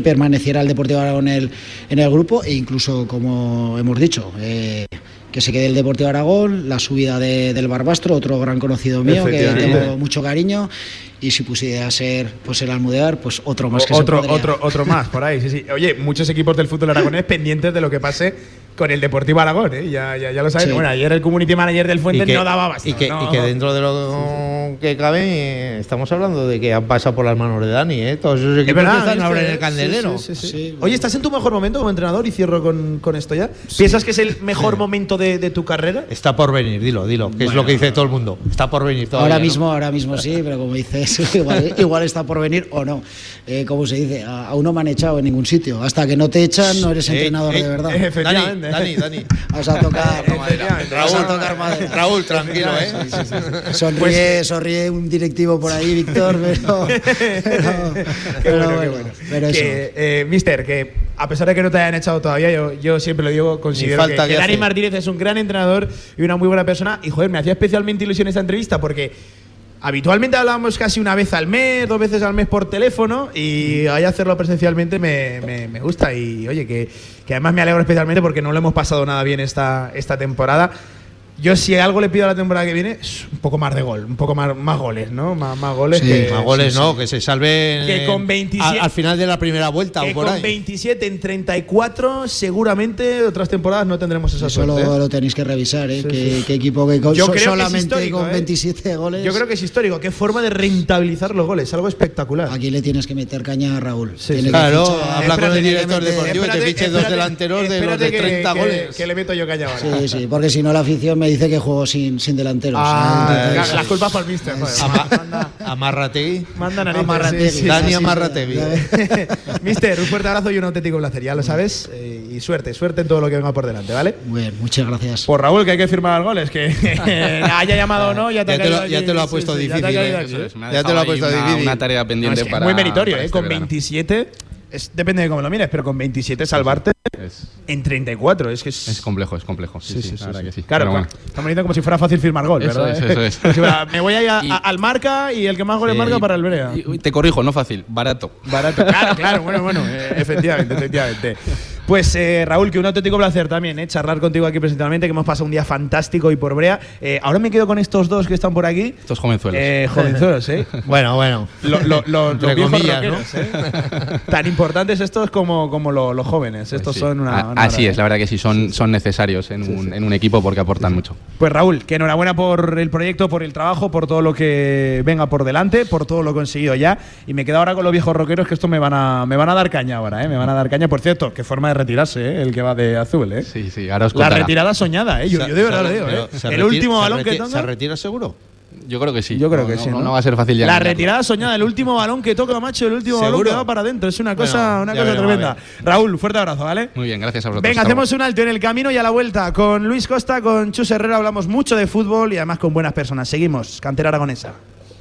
permaneciera el Deportivo Aragón en el, en el grupo e incluso, como hemos dicho, eh, que se quede el Deportivo Aragón, la subida del Barbastro, otro gran conocido mío que tengo mucho cariño y si pusiera ser pues el Almudear, pues otro más que otro, se otro, otro más por ahí, sí, sí. Oye, muchos equipos del fútbol aragonés pendientes de lo que pase con el Deportivo Aragón, ¿eh? ya, ya, ya lo sabes. Bueno, ayer el community manager del Fuente no daba bastante. Y que, y que dentro de lo no que caben, estamos hablando de que han pasado por las manos de Dani, ¿eh? Todos esos equipos verdad, que están ahora en el Sí, candelero. sí, sí, sí. Oye, ¿estás en tu mejor momento como entrenador? Y cierro con, con esto ya. ¿Piensas que es el mejor momento de, de tu carrera? Está por venir, dilo, dilo, que es lo que dice todo el mundo. Está por venir todavía. Ahora ¿no? mismo, ahora mismo sí, pero como dices, igual, igual está por venir o no. Eh, como se dice, a- aún no me han echado en ningún sitio. Hasta que no te echan, no eres entrenador ey, de verdad. eh, Efectivamente. Dani, Dani, Dani. Vas a tocar, Efectivamente. vas a tocar madera. Raúl, tranquilo, ¿eh? Sonríe, sonríe un directivo por ahí, Víctor, pero. pero, Qué pero bueno, qué bueno, bueno. pero eso. Que, eh, mister, que a pesar de que no te hayan echado todavía, yo, yo siempre lo digo, considero falta que, que que Dani. Martínez es un gran entrenador y una muy buena persona. Y joder, me hacía especialmente ilusión esta entrevista porque habitualmente hablábamos casi una vez al mes, dos veces al mes por teléfono y ahí hacerlo presencialmente me, me- me gusta. Y oye, que, que además me alegro especialmente porque no lo hemos pasado nada bien esta, esta temporada. Yo si algo le pido a la temporada que viene es un poco más de gol, un poco más, más goles, ¿no? Más, más goles Sí, que, Más goles no, que se Que con 27 al, al final de la primera vuelta que o por con ahí. 27 en 34 seguramente otras temporadas no tendremos esa Eso suerte. ¿eh? lo tenéis que revisar, ¿eh? Sí, ¿Qué, sí. qué equipo que con, Yo so- creo que es solamente histórico, con ¿eh? 27 goles. Yo creo que es histórico. Qué forma de rentabilizar los goles. Algo espectacular. Aquí le tienes que meter caña a Raúl. Sí, Tiene sí. que Claro, fichar- habla con el que director deportivo y te fiche dos delanteros de los de que- 30 que- goles. Que le meto yo caña ahora. Sí, sí, porque si no la afición me dice que juego sin, sin delanteros. Ah, ¿eh? Las culpas para el mister. joder. Ama- Manda, manda narices, Amarrategui. sí, sí. Dani sí, Amarrategui. mister, un fuerte abrazo y un auténtico placer. Ya lo sabes. eh, y suerte, suerte en todo lo que venga por delante, ¿vale? Muy bien, muchas gracias. Por Raúl, que hay que firmar goles. Que haya llamado o no, ya te, Ya te lo- ya te lo ha puesto difícil, ¿eh? ¿eh? es, Ya te lo ha puesto una, difícil. una tarea No, pendiente es que para. muy meritorio, para ¿eh? este Con verano. 27, es, depende de cómo lo mires, pero con 27 salvarte Es, en 34. Es que es. es complejo, es complejo. Sí, sí, que. Claro, bueno. estamos diciendo como si fuera fácil firmar gol, Eso ¿verdad? es, eso es. Como si fuera, me voy a ir a- Y- a- al marca y el que más goles marca para el Brea. y- te corrijo, no fácil, barato. Barato. Claro, claro, bueno, bueno, eh, efectivamente, efectivamente. Pues eh, Raúl, que un auténtico placer también, eh, charlar contigo aquí presencialmente, que hemos pasado un día fantástico y por Brea. Eh, ahora me quedo con estos dos que están por aquí. Estos jovenzuelos. Eh, jovenzuelos, ¿eh? Bueno, bueno. Lo- lo- lo- Entre los viejos comillas, ¿eh? Tan importantes estos como, como lo- los jóvenes. Estos Pues sí. son una. A- una Así es, la verdad que sí, son, son necesarios en, un, en un equipo porque aportan mucho. Pues Raúl, que enhorabuena por el proyecto, por el trabajo, por todo lo que venga por delante, por todo lo conseguido ya. Y me quedo ahora con los viejos rockeros que esto me van a, me van a dar caña ahora, ¿eh? Me van a dar caña. Por cierto, qué forma de retirarse, ¿eh? El que va de azul, ¿eh? Sí, sí, ahora os La contará. retirada soñada, ¿eh? Yo, yo de verdad lo digo, ¿eh? Pero ¿se El retira- último balón que toca. ¿Se retira seguro? Yo creo que sí. Yo creo No, que no, sí. No, va a ser fácil ya. La retirada soñada, el último balón que toca, macho, el último balón que va para adentro. Es una Bueno, cosa, una cosa veremos, tremenda. Raúl, fuerte abrazo, ¿vale? Muy bien, gracias a vosotros. Venga, hacemos un alto en el camino y a la vuelta. Con Luis Costa, con Chus Herrera hablamos mucho de fútbol y además con buenas personas. Seguimos, cantera aragonesa.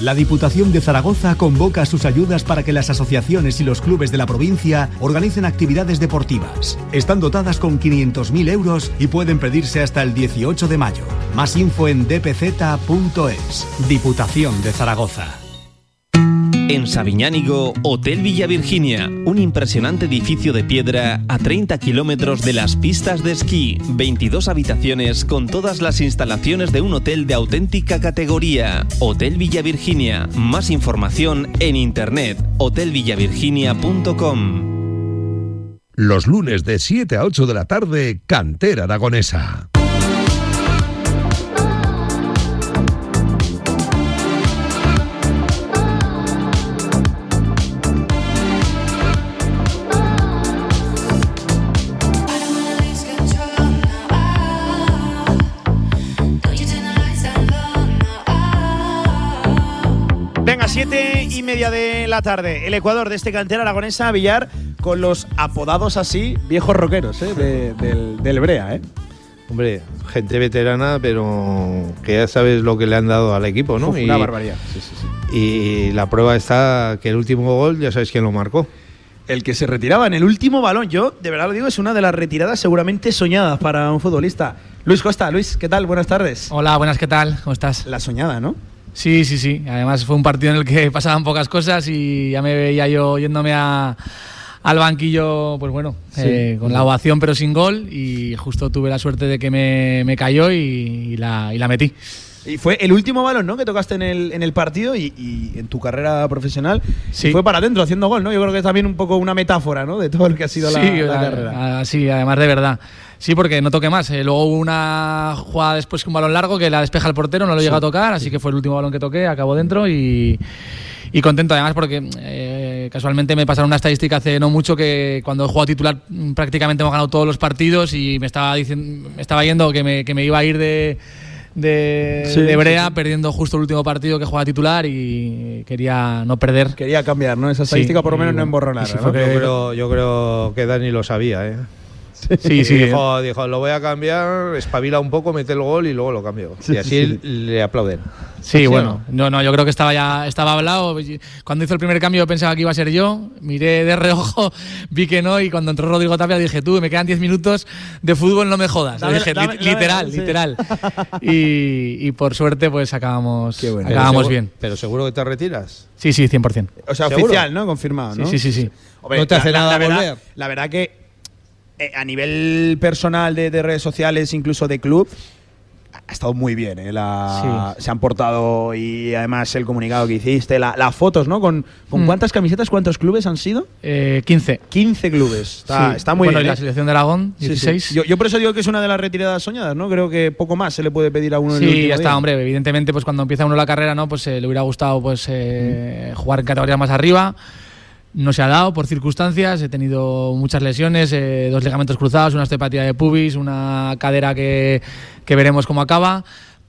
La Diputación de Zaragoza convoca sus ayudas para que las asociaciones y los clubes de la provincia organicen actividades deportivas. Están dotadas con 500.000 euros y pueden pedirse hasta el 18 de mayo. Más info en dpz.es. Diputación de Zaragoza. En Sabiñánigo, Hotel Villa Virginia, un impresionante edificio de piedra a 30 kilómetros de las pistas de esquí, 22 habitaciones con todas las instalaciones de un hotel de auténtica categoría. Hotel Villa Virginia, más información en internet, hotelvillavirginia.com. Los lunes de 7 a 8 de la tarde, Cantera Aragonesa. Siete y media de la tarde. El Ecuador de este cantera aragonesa, Villar, con los apodados así, viejos rockeros, ¿eh? de- del, del Brea, ¿eh? Hombre, gente veterana, pero que ya sabes lo que le han dado al equipo, ¿no? Uf, y, una barbaridad. Sí, sí, sí. y la prueba está que el último gol, ya sabes quién lo marcó. El que se retiraba en el último balón, yo de verdad lo digo, es una de las retiradas seguramente soñadas para un futbolista. Luis Costa, Luis, ¿qué tal? Buenas tardes. Hola, buenas, ¿qué tal? ¿Cómo estás? La soñada, ¿no? Sí, sí, sí. Además fue un partido en el que pasaban pocas cosas y ya me veía yo yéndome a- al banquillo, pues bueno, eh, con la ovación pero sin gol y justo tuve la suerte de que me, me cayó y, y la, y la metí. Y fue el último balón, ¿no? Que tocaste en el, en el partido y, y en tu carrera profesional. Sí. Y fue para adentro haciendo gol, ¿no? Yo creo que es también un poco una metáfora, ¿no? De todo lo que ha sido la, sí, la a- carrera. a- sí, además de verdad. Sí, porque no toqué más. Eh, luego hubo una jugada después que un balón largo que la despeja el portero, no lo llega a tocar, así que fue el último balón que toqué, acabó dentro y, y contento además porque eh, casualmente me pasaron una estadística hace no mucho que cuando he jugado titular mm, prácticamente hemos ganado todos los partidos y me estaba, diciendo, me estaba yendo que me, que me iba a ir de... De, Sí, de Brea, sí, sí. perdiendo justo el último partido que jugaba titular y quería no perder. Quería cambiar, ¿no? Esa estadística por lo menos no emborronar. Yo creo, yo creo que Dani lo sabía, ¿eh? Sí, sí. Dijo, dijo, lo voy a cambiar, espabila un poco, mete el gol y luego lo cambio. y así le aplauden. Sí, bueno, no, no, yo creo que estaba ya estaba hablado. Cuando hizo el primer cambio pensaba que iba a ser yo, miré de reojo, vi que no y cuando entró Rodrigo Tapia dije, tú, me quedan 10 minutos de fútbol, no me jodas. Lo Dame- dije, dame- lit- dame- literal, sí. literal. Y, y por suerte pues acabamos, Qué bueno. acabamos Pero bien. Pero seguro que te retiras. Sí, sí, 100%. O sea, ¿Seguro? oficial, ¿no? Confirmado, ¿no? Sí, sí, sí, sí. Hombre, No te hace nada verdad, volver. La verdad que eh, a nivel personal de, de redes sociales, incluso de club, ha estado muy bien. ¿eh? La- Se han portado y además el comunicado que hiciste, la- las fotos, ¿no? ¿Con, con Mm. cuántas camisetas, cuántos clubes han sido? Eh, 15. 15 clubes. Está, Sí. está muy bueno, bien. y la ¿eh? selección de Aragón, Sí, sí. 16. Yo, yo por eso digo que es una de las retiradas soñadas, ¿no? Creo que poco más se le puede pedir a uno en el Sí, último ya está, día. hombre. Evidentemente, pues cuando empieza uno la carrera, ¿no? Pues eh, le hubiera gustado pues eh, jugar en categorías más arriba. No se ha dado por circunstancias. He tenido muchas lesiones, eh, dos ligamentos cruzados, una osteopatía de pubis, una cadera que, que veremos cómo acaba.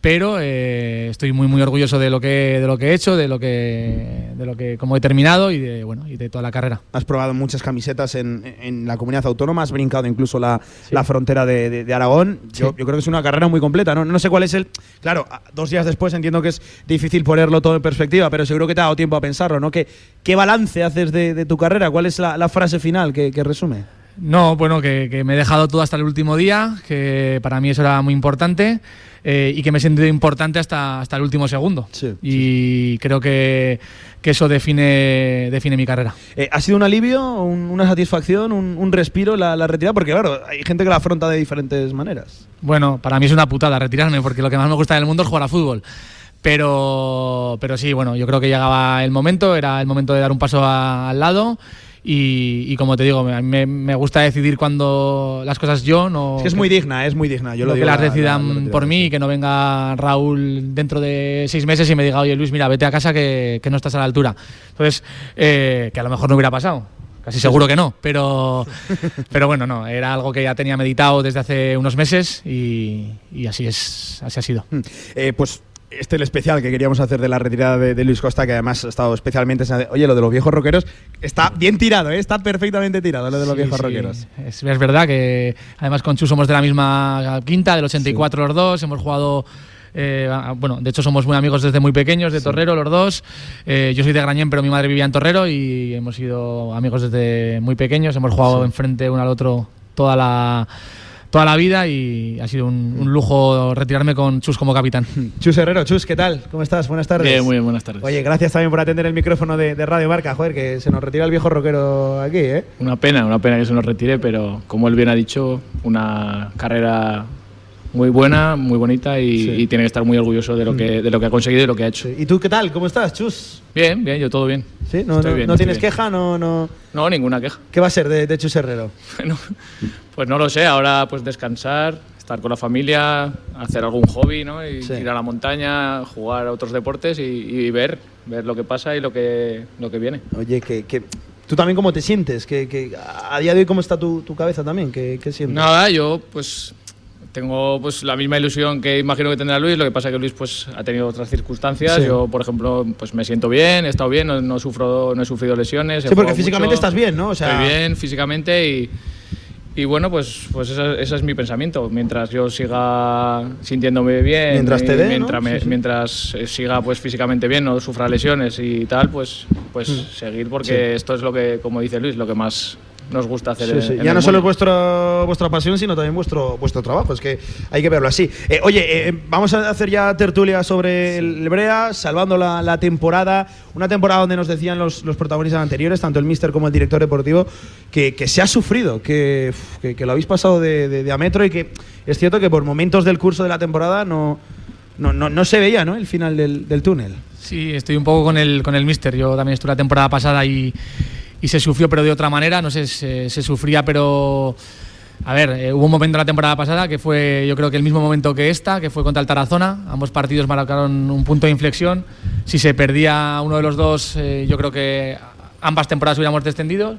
Pero eh, estoy muy muy orgulloso de lo que de lo que he hecho, de lo que de lo que cómo he terminado y de bueno y de toda la carrera. Has probado muchas camisetas en, en la comunidad autónoma, has brincado incluso la, la frontera de, de- de Aragón. Yo, yo creo que es una carrera muy completa. ¿no? no sé cuál es el. Claro, dos días después entiendo que es difícil ponerlo todo en perspectiva, pero seguro que te ha dado tiempo a pensarlo. ¿no? ¿Qué, qué balance haces de, de tu carrera? ¿Cuál es la, la frase final que, que resume? No, bueno, que, que me he dejado todo hasta el último día, que para mí eso era muy importante eh, y que me he sentido importante hasta, hasta el último segundo. Sí, y creo que, que eso define, define mi carrera. Eh, ¿Ha sido un alivio, un- una satisfacción, un, un respiro la, la retirada? Porque, claro, hay gente que la afronta de diferentes maneras. Bueno, para mí es una putada retirarme porque lo que más me gusta del mundo es jugar a fútbol. Pero, pero sí, bueno, yo creo que llegaba el momento, era el momento de dar un paso a- al lado. Y, y como te digo, me, me- me gusta decidir cuando las cosas yo, no Es que es muy digna, es muy digna. Yo lo lo que digo las la- la- decidan la por mí y que no venga Raúl dentro de seis meses y me diga, oye Luis, mira, vete a casa que, que no estás a la altura. Entonces, eh, que a lo mejor no hubiera pasado. Casi seguro que no, pero, pero bueno, no, era algo que ya tenía meditado desde hace unos meses y, y así, es, así ha sido. Eh, pues este el especial que queríamos hacer de la retirada de, de Luis Costa, que además ha estado especialmente. Oye, lo de los viejos rockeros está bien tirado, ¿eh? está perfectamente tirado lo de los Sí, viejos sí. rockeros. Es, es verdad que además con Chu somos de la misma quinta, del 84 los dos, hemos jugado... eh, bueno, de hecho somos muy amigos desde muy pequeños, de Torrero los dos. Eh, yo soy de Grañén, pero mi madre vivía en Torrero y hemos sido amigos desde muy pequeños. Hemos jugado enfrente uno al otro toda la, toda la vida y ha sido un, un lujo retirarme con Chus como capitán. Chus Herrero, Chus, ¿qué tal? ¿Cómo estás? Buenas tardes. Bien, muy bien, buenas tardes. Oye, gracias también por atender el micrófono de, de Radio Marca, joder, que se nos retira el viejo rockero aquí, ¿eh? Una pena, una pena que se nos retire, pero como él bien ha dicho, una carrera muy buena, muy bonita y, Sí. y tiene que estar muy orgulloso de lo que, de lo que ha conseguido y lo que ha hecho. ¿Y tú qué tal? ¿Cómo estás, Chus? Bien, bien, yo todo bien. ¿Sí? ¿No, Estoy no- bien, no estoy tienes bien. queja? No, no... No, ninguna queja. ¿Qué va a ser de, de Chus Herrero? Bueno, pues no lo sé, ahora pues descansar, estar con la familia, hacer algún hobby, ¿no? Y Sí. ir a la montaña, jugar a otros deportes y, y ver, ver lo que pasa y lo que, lo que viene. Oye, que, que- ¿tú también cómo te sientes? Que, que a día de hoy, ¿cómo está tu, tu cabeza también? ¿Qué, qué sientes? Nada, yo pues tengo pues la misma ilusión que imagino que tendrá Luis, lo que pasa que Luis pues ha tenido otras circunstancias. Sí. Yo, por ejemplo, pues me siento bien, he estado bien, no, no sufro, no he sufrido lesiones. Sí, porque físicamente mucho, estás bien, ¿no? O sea- estoy bien físicamente y, y bueno, pues, pues ese, ese es mi pensamiento. Mientras yo siga sintiéndome bien, Mientras te mientras, me- Sí, sí. mientras eh, siga pues físicamente bien, no sufra lesiones y tal, pues, pues seguir porque Mm. Sí. esto es lo que, como dice Luis, lo que más nos gusta hacer. Sí, sí. en Ya el no solo es vuestra pasión, sino también vuestro, vuestro trabajo. Es que hay que verlo así. Eh, oye, eh, vamos a hacer ya tertulia sobre el Brea, salvando la, la temporada. Una temporada donde nos decían los, los protagonistas anteriores, tanto el míster como el director deportivo, que, que se ha sufrido, que, que, que lo habéis pasado de, de- de a metro y que es cierto que por momentos del curso de la temporada no, no, no, no se veía ¿no? el final del, del túnel. Sí, estoy un poco con el, con el Mister. Yo también estuve la temporada pasada y, y se sufrió, pero de otra manera. No sé, se, se sufría, pero. A ver, eh, hubo un momento en la temporada pasada que fue, yo creo que el mismo momento que esta, que fue contra el Tarazona. Ambos partidos marcaron un punto de inflexión. Si se perdía uno de los dos, eh, yo creo que ambas temporadas hubiéramos descendido.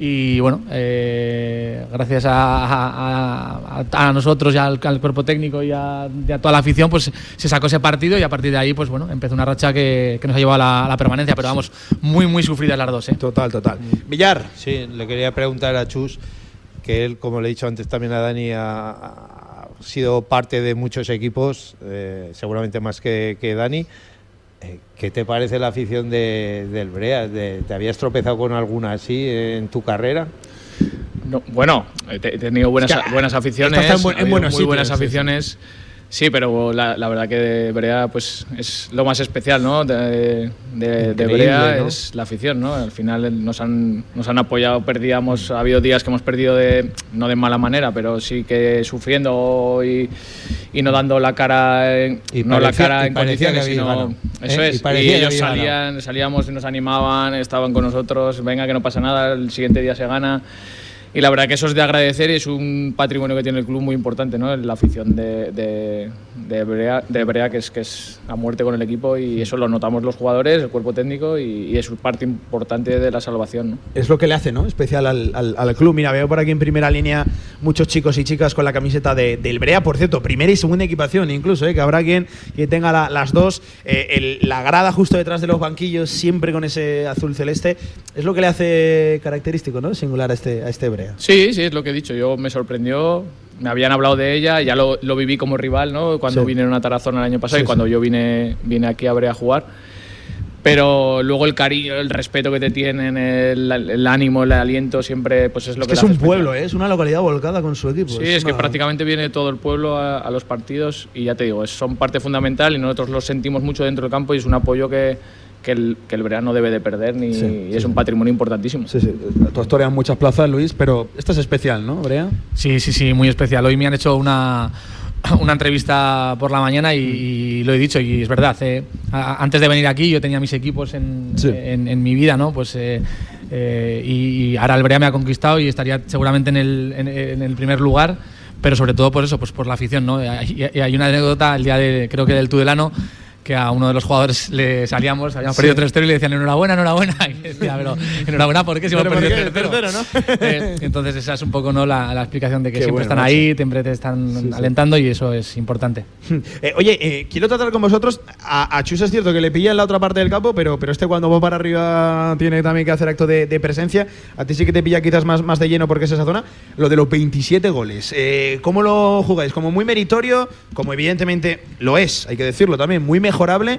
Y bueno, eh, gracias a, a- a- a nosotros y al, al cuerpo técnico y a, y a toda la afición, pues se sacó ese partido y a partir de ahí, pues bueno, empezó una racha que, que nos ha llevado a la, a la permanencia. Pero vamos, muy, muy sufridas las dos. ¿eh? Total, total. Villar. Sí, le quería preguntar a Chus, que él, como le he dicho antes también a Dani, ha, ha sido parte de muchos equipos, eh, seguramente más que, que Dani. Eh, ¿Qué te parece la afición de, del Brea? ¿Te habías tropezado con alguna así en tu carrera? No, bueno, he te- he tenido buenas, Es que, buenas aficiones, estás en buen- en buenos muy sitios, buenas sí, sí. Sí, pero la, la verdad que de Brea pues es lo más especial, ¿no? De, de- Brea ¿no? es la afición, ¿no? Al final nos han, nos han apoyado, perdíamos, ha habido días que hemos perdido de no de mala manera, pero sí que sufriendo y, y no dando la cara, en, Y no la parecía- cara y en condiciones, sino ganado, eso ¿eh? Y es. Y, que ellos ganado. salían, salíamos y nos animaban, estaban con nosotros, venga que no pasa nada, el siguiente día se gana. Y la verdad que eso es de agradecer y es un patrimonio que tiene el club muy importante, ¿no? La afición de, de, de, Brea, de Brea, que es, que es a muerte con el equipo y eso lo notamos los jugadores, el cuerpo técnico y, y es parte importante de la salvación, ¿no? Es lo que le hace, ¿no? Especial al, al- al club. Mira, veo por aquí en primera línea muchos chicos y chicas con la camiseta de- del Brea. Por cierto, primera y segunda equipación incluso, ¿eh? que habrá quien que tenga la- las dos. Eh, el- la grada justo detrás de los banquillos, siempre con ese azul celeste. Es lo que le hace característico, ¿no? Singular a este, a este Brea. Sí, sí, es lo que he dicho. Yo me sorprendió. Me habían hablado de ella, ya lo, lo viví como rival, ¿no? Cuando Sí. vinieron a Tarazona el año pasado Sí, y cuando sí. yo vine, vine aquí a Brea a jugar. Pero luego el cariño, el respeto que te tienen, el, el ánimo, el aliento, siempre pues es lo Es que que es un especial. pueblo, ¿eh? es una localidad volcada con su equipo. Sí, es que una- prácticamente viene todo el pueblo a, a los partidos y ya te digo, es- son parte fundamental y nosotros los sentimos mucho dentro del campo y es un apoyo que, que el, que el verano debe de perder ni, Sí, y es un patrimonio importantísimo. Sí, sí. Tu historia en muchas plazas, Luis, pero esta es especial, ¿no, Brea? Sí, sí, sí, muy especial. Hoy me han hecho una, una entrevista por la mañana y, y lo he dicho, y es verdad. eh, a- antes de venir aquí yo tenía mis equipos en, Sí. en, en mi vida, ¿no? Pues, eh, eh, y, y ahora el Brea me ha conquistado y estaría seguramente en el, en, en el primer lugar. Pero sobre todo por eso, pues por la afición, ¿no? Hay, hay una anécdota el día de, creo que del Tudelano, que a uno de los jugadores le salíamos, habíamos Sí. perdido 3-0 y le decían enhorabuena, enhorabuena. Y decía, pero enhorabuena, ¿por qué si hemos Pero ¿por perdido qué? 3-0? Tercero, ¿no? Eh, entonces esa es un poco ¿no? la, la explicación de que Qué siempre bueno, están ahí, siempre te están Sí, sí. alentando y eso es importante. Eh, oye, eh, quiero tratar con vosotros. A, a Chus es cierto que le pilla en la otra parte del campo, pero, pero este cuando va para arriba tiene también que hacer acto de, de presencia. A ti sí que te pilla quizás más, más de lleno porque es esa zona. Lo de los 27 goles. Eh, ¿Cómo lo jugáis? ¿Como muy meritorio? Como evidentemente lo es, hay que decirlo también, muy mejorable.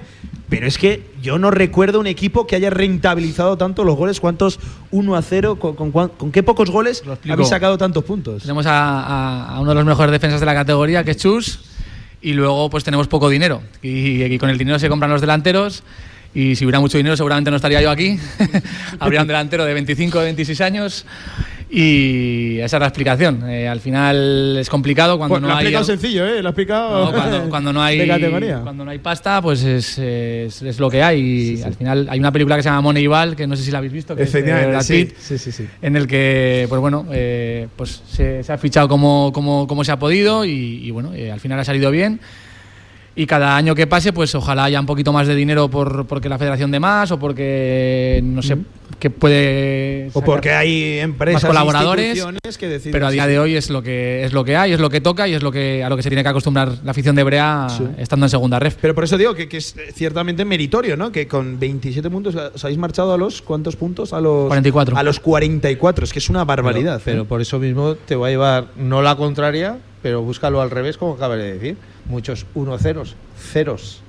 Pero es que yo no recuerdo un equipo que haya rentabilizado tanto los goles. ¿Cuántos 1 a 0? ¿Con, con, con qué pocos goles habéis sacado tantos puntos? Tenemos a, a- a uno de los mejores defensas de la categoría, que es Chus, y luego pues tenemos poco dinero. Y, y con el dinero se compran los delanteros. Y si hubiera mucho dinero, seguramente no estaría yo aquí. Habría un delantero de 25 o 26 años. Y esa es la explicación. Eh, al final es complicado cuando Pues no lo ha hay. explicado sencillo, ¿eh? Lo ha explicado. No, cuando, cuando no hay De categoría. cuando no hay pasta, pues es, es- es lo que hay. Y al final hay una película que se llama Moneyball, que no sé si la habéis visto, que es de sí, Pitt, sí, sí, sí. en el que, pues bueno, eh, pues se, se ha fichado como, como, como se ha podido y, y bueno, eh, al final ha salido bien. Y cada año que pase, pues ojalá haya un poquito más de dinero por porque la federación de más o porque no sé qué puede O porque hay empresas, más colaboradores, que deciden. pero a día de hoy es lo que es lo que hay, es lo que toca y es lo que a lo que se tiene que acostumbrar la afición de Brea Sí. estando en segunda ref. Pero por eso digo que, que es ciertamente meritorio, ¿no? Que con 27 puntos os habéis marchado a los ¿cuántos puntos? A los 44. A los 44, es que es una barbaridad. Pero, pero ¿eh? por eso mismo te va a llevar no la contraria, pero búscalo al revés, como acabas de decir. Muchos 1-0, ceros.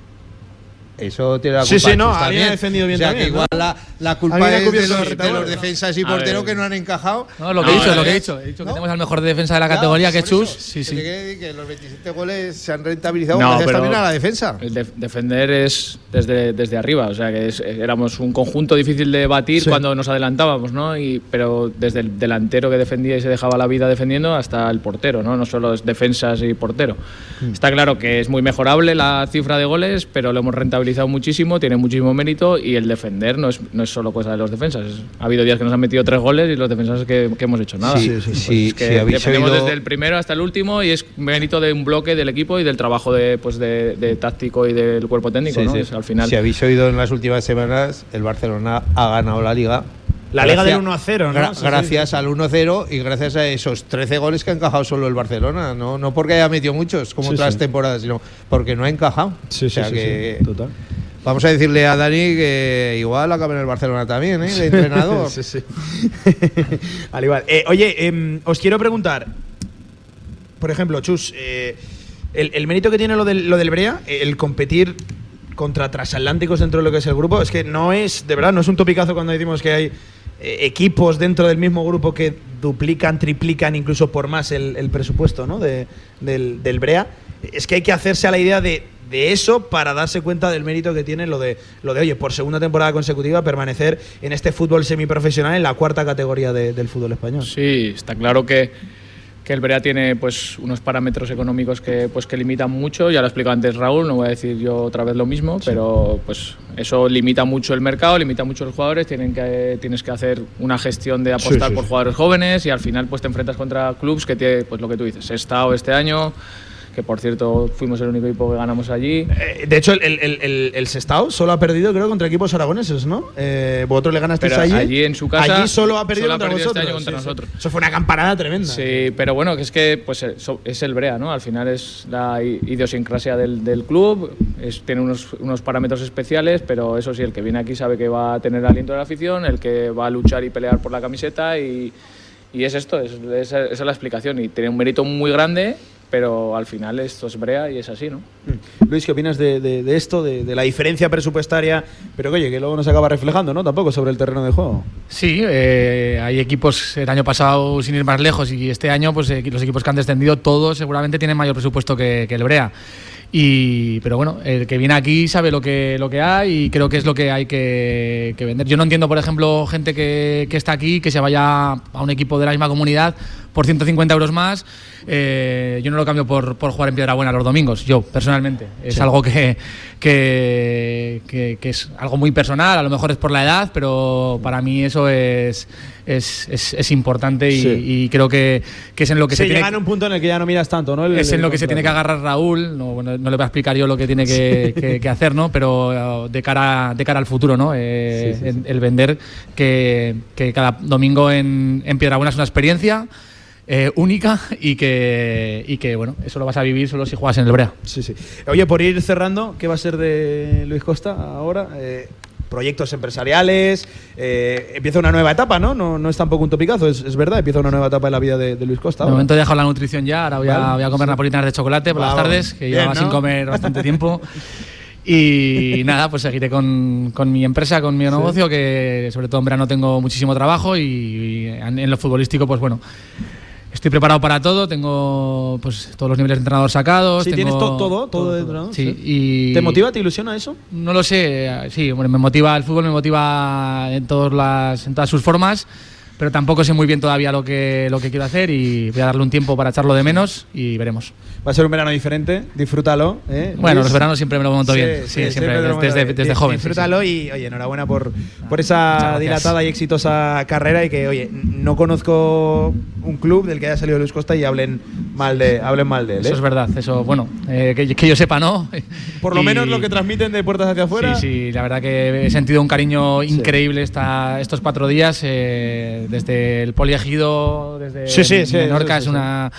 Eso tiene la Sí, culpa sí, no, Chus alguien ha defendido bien o sea, también, que igual ¿no? la, la culpa es de los, de defensas y porteros que no han encajado. No, lo que No, he dicho, no, lo que he no. dicho. He dicho que ¿No? tenemos al mejor defensa de la categoría, que es Chus. eso. Sí, sí. que los 27 goles se han rentabilizado No, gracias también a la defensa. El def- defender es desde, desde arriba, o sea que es- éramos un conjunto difícil de batir Sí. cuando nos adelantábamos, ¿no? Y, pero desde el delantero que defendía y se dejaba la vida defendiendo hasta el portero, ¿no? No solo es defensas y portero. Está claro que es muy mejorable la cifra de goles, pero lo hemos rentabilizado muchísimo, tiene muchísimo mérito y el defender no es, no es solo cosa de los defensas. Ha habido días que nos han metido tres goles y los defensas que, que hemos hecho nada. Sí, Pues sí, sí. es que habéis defendemos desde el primero hasta el último y es mérito de un bloque del equipo y del trabajo de, pues de, de táctico y del cuerpo técnico. Sí, ¿no? sí. Al final. Si habéis oído en las últimas semanas, el Barcelona ha ganado la liga. La liga del Gracias- 1 a 0, ¿no? Sí, gracias al 1-0 y gracias a esos 13 goles que ha encajado solo el Barcelona. No, no porque haya metido muchos como Sí, otras temporadas, sino porque no ha encajado. Sí, o sí, sea sí, que total. Vamos a decirle a Dani que igual acaba en el Barcelona también, ¿eh? De entrenador. sí, sí. Al igual. Eh, oye, em, os quiero preguntar, por ejemplo, Chus, eh, el, el mérito que tiene lo del, lo del Brea, el competir contra transatlánticos dentro de lo que es el grupo, es que no es, de verdad, no es un topicazo cuando decimos que hay equipos dentro del mismo grupo que duplican, triplican, incluso por más el, presupuesto ¿no? de- del, Brea. Es que hay que hacerse a la idea de, de eso para darse cuenta del mérito que tiene lo de, lo de, oye, por segunda temporada consecutiva permanecer en este fútbol semiprofesional en la cuarta categoría de- del fútbol español. Sí, está claro que, que el Brea tiene pues unos parámetros económicos que pues que limitan mucho, ya lo explicó antes Raúl, no voy a decir yo otra vez lo mismo, pero pues eso limita mucho el mercado, limita mucho a los jugadores, tienen que, tienes que hacer una gestión de apostar sí, por sí. jugadores jóvenes y al final pues te enfrentas contra clubes que tiene pues lo que tú dices, Estado este año, que por cierto fuimos el único equipo que ganamos allí. Eh, de hecho, el, el, el, el- Sestao solo ha perdido, creo, contra equipos aragoneses, ¿no? Eh, vosotros le ganasteis allí. allí en su casa Allí solo ha perdido solo ha contra perdido este vosotros. año contra Sí, sí. nosotros. Eso fue una campanada tremenda. Sí, pero bueno, que es que pues eso- es el Brea, ¿no? Al final es la idiosincrasia del, del club, es, tiene unos, unos parámetros especiales, pero eso sí, el que viene aquí sabe que va a tener aliento de la afición, el que va a luchar y pelear por la camiseta y, y es esto, es, es- esa es la explicación y tiene un mérito muy grande, pero al final esto es Brea y es así, ¿no? Mm. Luis, ¿qué opinas de, de- de esto, de, de la diferencia presupuestaria, pero que, oye, que luego no se acaba reflejando, ¿no? Tampoco sobre el terreno de juego. Sí, eh, hay equipos el año pasado sin ir más lejos y este año pues eh, los equipos que han descendido todos seguramente tienen mayor presupuesto que, que el Brea. Y, pero bueno, el que viene aquí sabe lo que, lo que hay y creo que es lo que hay que, que vender. Yo no entiendo, por ejemplo, gente que, que está aquí, que se vaya a un equipo de la misma comunidad por 150 euros más. Eh, yo no lo cambio por, por jugar en Piedrabuena los domingos, yo personalmente. Es Sí. algo que, que, que- que es algo muy personal, a lo mejor es por la edad, pero para mí eso es, es, es- es importante y, Sí. y creo que, que es en lo que se se, tiene llega en un punto en el que ya no miras tanto, ¿no? El- es en el lo que se tiene que agarrar Raúl. No, bueno, no le voy a explicar yo lo que tiene que, que- que hacer, ¿no? Pero eh, de cara, de cara al futuro, ¿no? Eh, Sí, sí, sí. el- El vender que, que cada domingo en, en Piedrabuena es una experiencia eh, única y que, y que, bueno, eso lo vas a vivir solo si juegas en el Brea. Sí, sí. Oye, por ir cerrando, ¿qué va a ser de Luis Costa ahora? Eh, proyectos empresariales, eh, empieza una nueva etapa, ¿no? No, no es tampoco un topicazo, es, es verdad, empieza una nueva etapa en la vida de, de Luis Costa. De ahora. momento he dejado la nutrición ya, ahora voy a, Vale, voy a comer sí. napolitanas de chocolate por las tardes, que llevaba ¿no? sin comer bastante tiempo. Y nada, pues seguiré con, con mi empresa, con mi negocio, que sobre todo en verano tengo muchísimo trabajo y, en lo futbolístico, pues bueno, estoy preparado para todo, tengo pues todos los niveles de entrenador sacados. Sí, tengo tienes to- todo, todo de entrenador, Sí, sí. y ¿Te motiva, te ilusiona eso? no lo sé, sí, bueno, me motiva el fútbol, me motiva en, todas las, en todas sus formas, pero tampoco sé muy bien todavía lo que, lo que quiero hacer y voy a darle un tiempo para echarlo de menos y veremos. Va a ser un verano diferente, disfrútalo. ¿eh, Bueno, los veranos siempre me lo monto bien, sí, siempre, desde, desde, bien. desde Di- joven. sí. Disfrútalo y, oye, enhorabuena por, por esa dilatada y exitosa carrera y que, oye, no conozco un club del que haya salido Luis Costa y hablen mal de, hablen mal de él. Eso ¿eh? es verdad, eso, bueno, eh, que, que yo sepa, ¿no? Por lo Y- menos lo que transmiten de puertas hacia afuera. Sí, sí, la verdad que he sentido un cariño increíble esta, estos cuatro días, eh, desde el poliegido, desde Sí, sí, sí, Menorca, es una,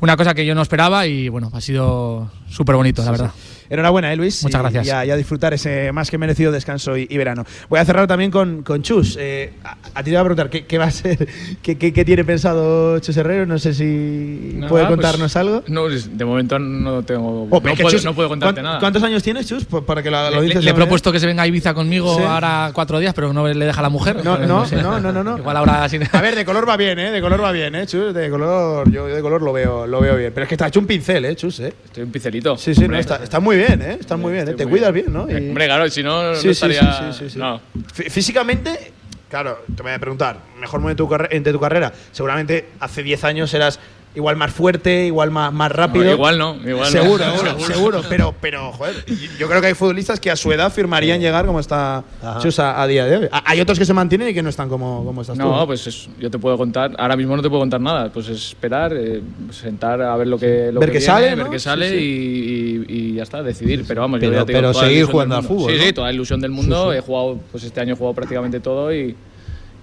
una cosa que yo no esperaba y bueno, ha sido súper bonito, la verdad. Enhorabuena, eh, Luis. Muchas y- gracias. Y a, y a disfrutar ese más que merecido descanso y, y verano. Voy a cerrar también con, con Chus. Eh, a, a ti te voy a preguntar, ¿qué, qué va a ser? ¿Qué, qué- qué tiene pensado Chus Herrero? No sé si Nada, puede pues, contarnos algo. No, es- de momento no tengo. Oh, no, puedo, Chus, no puedo contarte ¿cuán- nada. ¿Cuántos años tienes, Chus? Pues para que la- lo dices le he propuesto que se venga a Ibiza conmigo Sí. ahora cuatro días, pero no le deja la mujer. No, no, sé. no, no, no, no. Igual ahora sin. A ver, de color va bien, ¿eh? De color va bien, ¿eh, Chus? De color, yo de color lo veo, lo veo bien. Pero es que está hecho un pincel, ¿eh, Chus? ¿eh? Estoy un pincelito. Sí, sí, no, Hombre. está, está muy bien, ¿eh? Está muy bien, ¿eh? Te muy cuidas bien. ¿no? Y- Hombre, claro, si no, no Sí, sí, sí, estaría. sí, sí, sí. No. Fí- Físicamente, claro, te voy a preguntar, mejor momento de tu, carre- de tu carrera. Seguramente hace 10 años eras igual más fuerte, igual más, más rápido. No, igual no, igual no. seguro, seguro, Seguro. seguro. Pero, pero, joder, yo creo que hay futbolistas que a su edad firmarían llegar como está Chus a, a día de hoy. Hay otros que se mantienen y que no están como, como estás tú. No, pues es- yo te puedo contar. Ahora mismo no te puedo contar nada. Pues es esperar, eh, sentar a ver lo que. Lo Ver que viene, sale, Ver Sí, sale sí. Y, y- y ya está, decidir. Pero vamos, yo Pero- ya te digo, pero seguir jugando al fútbol, Sí, ¿no? sí, toda la ilusión del mundo. He jugado, pues este año he jugado prácticamente todo y.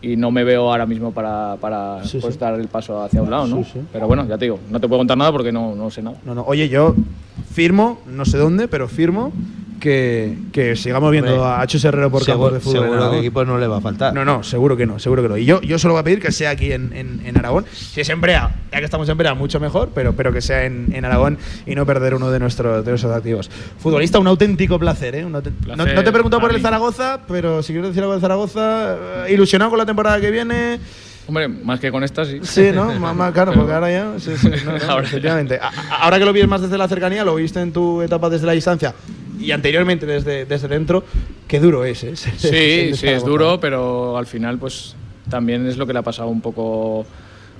Y no me veo ahora mismo para, para Sí, pues, sí. dar el paso hacia un lado, ¿no? Sí. Pero bueno, ya te digo, no te puedo contar nada porque no, no sé nada. No, no. Oye, yo firmo, no sé dónde, pero firmo que, que sigamos viendo Hombre, a Chus Herrero por campos seguro, de fútbol. en seguro que equipos no le va a faltar. No, no, seguro que no, seguro que no. Y yo, yo solo voy a pedir que sea aquí en, en- en Aragón. Si es en Brea, ya que estamos en Brea, mucho mejor, pero, pero que sea en, en Aragón y no perder uno de nuestros, de nuestros activos. Futbolista, un auténtico placer, ¿eh? Un autént- no, Placer no te he preguntado por el. Zaragoza, pero si quieres decir algo del Zaragoza, eh, ilusionado con la temporada que viene. Hombre, más que con esta, sí. Sí, ¿no? Más, más claro, Pero- porque ahora ya. Sí, sí, no, no, Ahora ya. Ahora que lo vienes más desde la cercanía, lo viste en tu etapa desde la distancia y anteriormente desde, desde dentro, qué duro es, ¿eh? Sí, sí, es duro, pero al final, pues también es lo que le ha pasado un poco.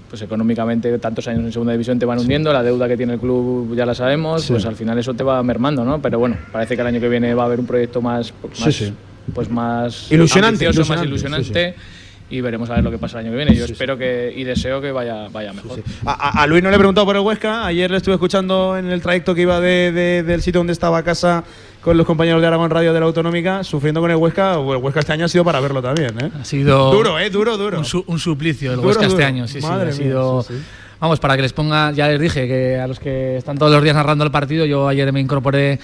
Pues económicamente, tantos años en segunda división te van hundiendo, la deuda que tiene el club ya la sabemos, Sí. pues al final eso te va mermando, ¿no? Pero bueno, parece que el año que viene va a haber un proyecto más, Sí, más sí. pues más Ilusionante, ambicioso, más ilusionante, ilusionante. Y veremos a ver lo que pasa el año que viene. Yo espero que y deseo que vaya, vaya mejor. A, a- a Luis no le he preguntado por el Huesca. Ayer le estuve escuchando en el trayecto que iba de- de- del sitio donde estaba a casa con los compañeros de Aragón Radio de la Autonómica, sufriendo con el Huesca. El Huesca este año ha sido para verlo también, ¿eh? Ha sido Duro, ¿eh? Duro, duro. un, su- un suplicio el Duro, Huesca este año. Sí, sí, ha sido. sí, sí. Vamos, para que les ponga, ya les dije que a los que están todos los días narrando el partido, yo ayer me incorporé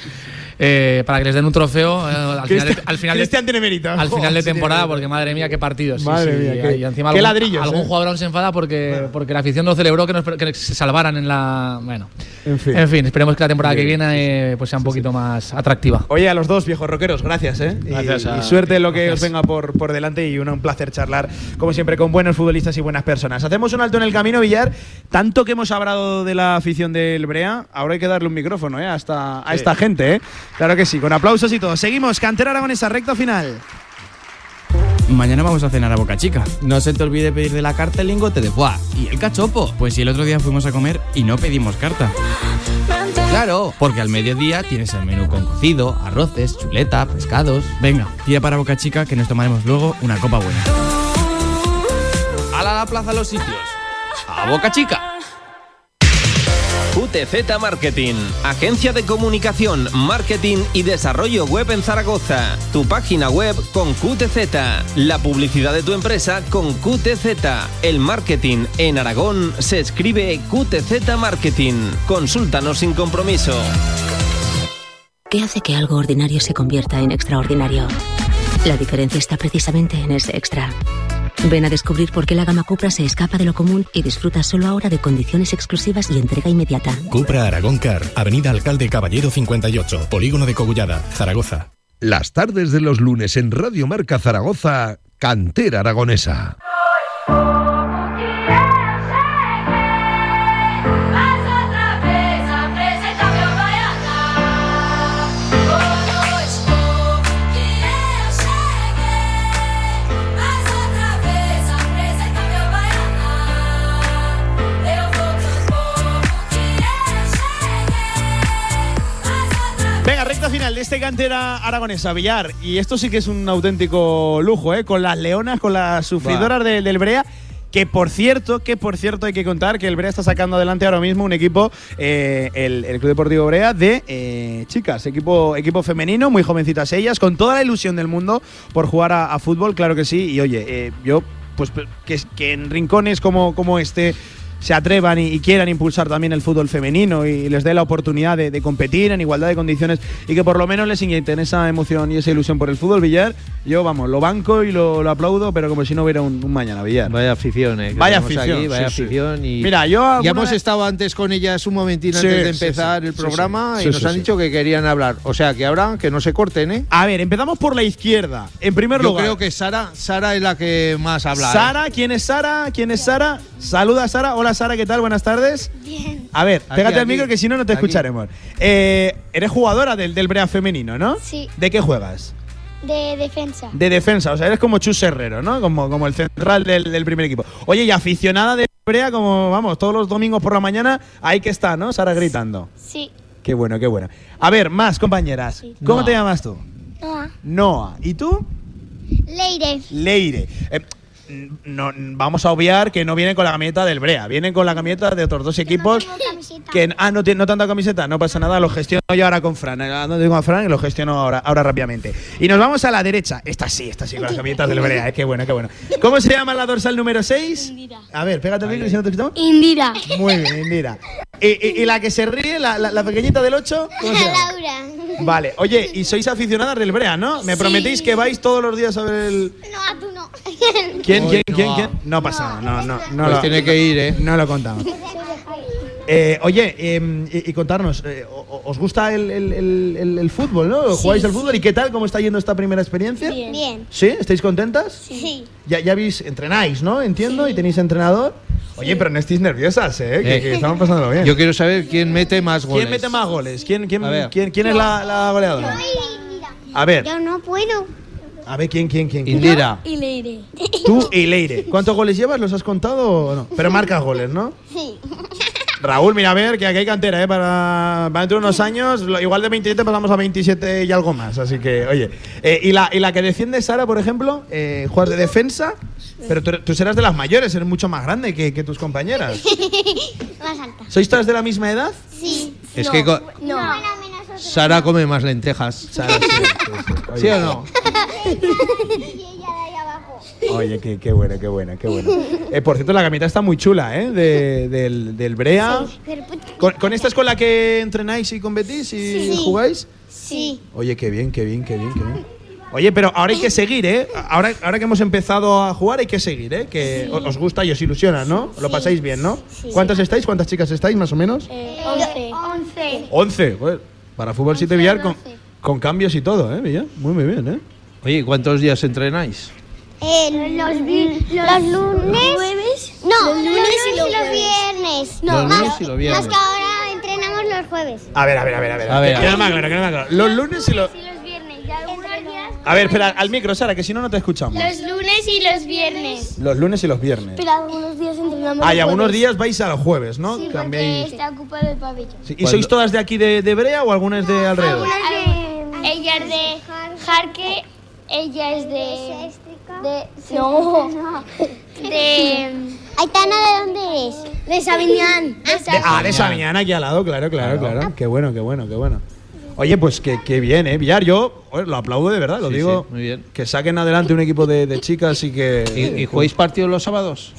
eh, para que les den un trofeo eh, al, final de, al final de- Cristian tiene mérito. al final de Sí, tiene temporada, mérito. porque madre mía, qué partidos. sí, Madre sí, mía, qué- y encima qué algún, ladrillos, algún eh. jugador aún se enfada porque, porque la afición no celebró que, nos- que se salvaran en la. Bueno, En fin. en fin, esperemos que la temporada que viene eh, pues sea un poquito más atractiva. Oye, a los dos viejos rockeros, gracias, ¿eh? Y- Gracias y, a suerte en lo que Gracias. os venga por, por delante y un, un placer charlar, como siempre, con buenos futbolistas y buenas personas. Hacemos un alto en el camino, Villar. Tanto que hemos hablado de la afición del Brea, ahora hay que darle un micrófono, ¿eh? A esta, a esta gente, ¿eh? Claro que sí, con aplausos y todo. Seguimos, Cantera Aragonesa, recta final. Mañana vamos a cenar a Boca Chica. No se te olvide pedir de la carta el lingote de foie y el cachopo. Pues si el otro día fuimos a comer y no pedimos carta. Claro, porque al mediodía tienes el menú con cocido, arroces, chuleta, pescados. Venga, tira para Boca Chica que nos tomaremos luego una copa buena. ¡Hala a la plaza los sitios! ¡A Boca Chica! QTZ Marketing, agencia de comunicación, marketing y desarrollo web en Zaragoza. Tu página web con QTZ, la publicidad de tu empresa con QTZ. El marketing en Aragón se escribe QTZ Marketing. Consúltanos sin compromiso. ¿Qué hace que algo ordinario se convierta en extraordinario? La diferencia está precisamente en ese extra. Ven a descubrir por qué la gama Cupra se escapa de lo común y disfruta solo ahora de condiciones exclusivas y entrega inmediata. Cupra Aragón Car, Avenida Alcalde Caballero 58, Polígono de Cogullada, Zaragoza. Las tardes de los lunes en Radio Marca Zaragoza, Cantera Aragonesa. Este cantera aragonesa, Villar. Y esto sí que es un auténtico lujo, ¿eh? Con las leonas, con las sufridoras del- del Brea. Que por cierto, que por cierto hay que contar que el Brea está sacando adelante ahora mismo un equipo, eh, el, el Club Deportivo Brea, de eh, chicas, equipo, equipo femenino, muy jovencitas ellas, con toda la ilusión del mundo por jugar a, a fútbol, claro que sí. Y oye, eh, yo, pues que, que en rincones como, como este se atrevan y, y quieran impulsar también el fútbol femenino y les dé la oportunidad de, de competir en igualdad de condiciones y que por lo menos les inyecten esa emoción y esa ilusión por el fútbol, Villar. Yo, vamos, lo banco y lo, lo aplaudo, pero como si no hubiera un, un mañana, Villar. Vaya afición, eh. Vaya afición, aquí, vaya sí, sí. afición. Y Mira, yo Ya hemos vez- estado antes con ellas un momentín Sí, antes de sí, empezar sí, el sí, programa sí. y Sí, nos sí, han sí. dicho que querían hablar. O sea, que ahora que no se corten, ¿eh? A ver, empezamos por la izquierda. En primer Yo lugar, creo que Sara, Sara es la que más habla. ¿eh? Sara, ¿quién es Sara? ¿Quién es Sara? Saluda Sara. Hola Sara, ¿qué tal? Buenas tardes. Bien. A ver, Aquí, pégate al aquí. micro que si no, no te Aquí. escucharemos. Eh, eres jugadora del, del Brea femenino, ¿no? Sí. ¿De qué juegas? De defensa. De defensa, o sea, eres como Chus Herrero, ¿no? Como, como el central del, del primer equipo. Oye, y aficionada de Brea, como vamos, todos los domingos por la mañana, ahí que está, ¿no? Sara gritando. Sí. Qué bueno, qué bueno. A ver, más compañeras. ¿Cómo Noa. te llamas tú? Noa. Noa. ¿Y tú? Leire. Leire. Eh, no, vamos a obviar que no vienen con la camiseta del Brea, vienen con la camiseta de otros dos equipos. Que, ah, no, tiene- no tanta camiseta, no pasa nada, lo gestiono yo ahora con Fran. eh, No digo a Fran y lo gestiono ahora, ahora rápidamente. Y nos vamos a la derecha. Esta sí, esta sí, con las camisetas del Brea, eh, qué bueno, qué bueno. ¿Cómo se llama la dorsal número 6? Indira. A ver, pégate el micro si no te escuchamos. Indira. Muy bien, Indira. ¿Y, y- y la que se ríe, la, la- la pequeñita del 8? ¿Cómo se llama? Laura. Vale, oye, y sois aficionadas del Brea, ¿no? Me Sí. prometéis que vais todos los días a ver el. No, a tú no. ¿Quién, Quién, no. quién, quién? No pasa nada, no, no, no. Pues lo- tiene que ir, ¿eh? No lo contamos. Eh, oye, eh, y, y contarnos, eh, ¿os gusta el, el- el- el- el fútbol, no? Sí, ¿Jugáis al fútbol? ¿Y qué tal? ¿Cómo está yendo esta primera experiencia? Bien. Bien. ¿Sí? ¿Estáis contentas? Sí. Ya, ya habéis, entrenáis, ¿no? Entiendo, y tenéis entrenador. Oye, pero no estéis nerviosas, ¿eh? Que, Eh. que estamos pasándolo bien. Yo quiero saber quién mete más goles. ¿Quién mete más goles? ¿Quién, quién, quién, quién es la, la goleadora? A ver, Yo no puedo. A ver, ¿quién, quién, quién? quién? Indira. Y Leire. Tú y Leire. ¿Cuántos goles llevas? ¿Los has contado o no? Pero marcas goles, ¿no? Sí. Raúl, mira, a ver, que aquí hay cantera, ¿eh? Para, para dentro de unos años, lo- igual de 27 pasamos a 27 y algo más. Así que, oye. Eh, y, la, y la que defiende Sara, por ejemplo, eh, juegas de defensa, pero tú, tú serás de las mayores, eres mucho más grande que, que tus compañeras. Más alta. ¿Sois todas de la misma edad? Sí. Es que co- No. Sara come más lentejas. Sara, sí, sí, sí. Oye, ¿Sí o no? Oye, qué, qué buena, qué buena, qué buena. Eh, por cierto, la camiseta está muy chula, ¿eh? De- del, del Brea. Pues, ¿Con, con esta es con la que entrenáis y competís y Sí. jugáis? Sí. Oye, qué bien, qué bien, qué bien, qué bien. Oye, pero ahora hay que seguir, ¿eh? Ahora, ahora que hemos empezado a jugar hay que seguir, ¿eh? Que o- os gusta y os ilusiona, ¿no? Lo pasáis bien, ¿no? Sí. ¿Cuántas estáis? ¿Cuántas chicas estáis, más o menos? Eh, once. Once. 11. Joder, para Fútbol 7 Villar con, con cambios y todo, ¿eh? Villar? Muy, muy bien, ¿eh? Oye, ¿cuántos días entrenáis? Eh, los, lunes. No, los lunes y los, viernes. No, Los más, lunes y los viernes. más que ahora entrenamos los jueves. A ver, a ver, a ver, a ver. A ver, que a quede ver. más claro, que quede más claro. Los lunes y los. Y los viernes. Y algunos días. A ver, espera, al micro, Sara, que si no, no te escuchamos. Los lunes y los viernes. Los lunes y los viernes. Pero algunos días entrenamos Ah, y algunos días vais a los jueves, ¿no? Sí, porque Cambiáis. está ocupado el pabellón. Sí, ¿Y sois todas de aquí de, de Brea o algunas de alrededor? Ella es de Jarque, ella es de. de no. De. Aitana, ¿de dónde es? De Sabiñán. De- ah, de Sabiñán, aquí al lado, claro, claro, claro. Qué bueno, qué bueno, qué bueno. Oye, pues qué, qué bien, ¿eh? Villar, yo oye, lo aplaudo de verdad, lo Sí, digo. sí, muy bien. Que saquen adelante un equipo de, de chicas y que. ¿Y, y jugáis partidos los sábados?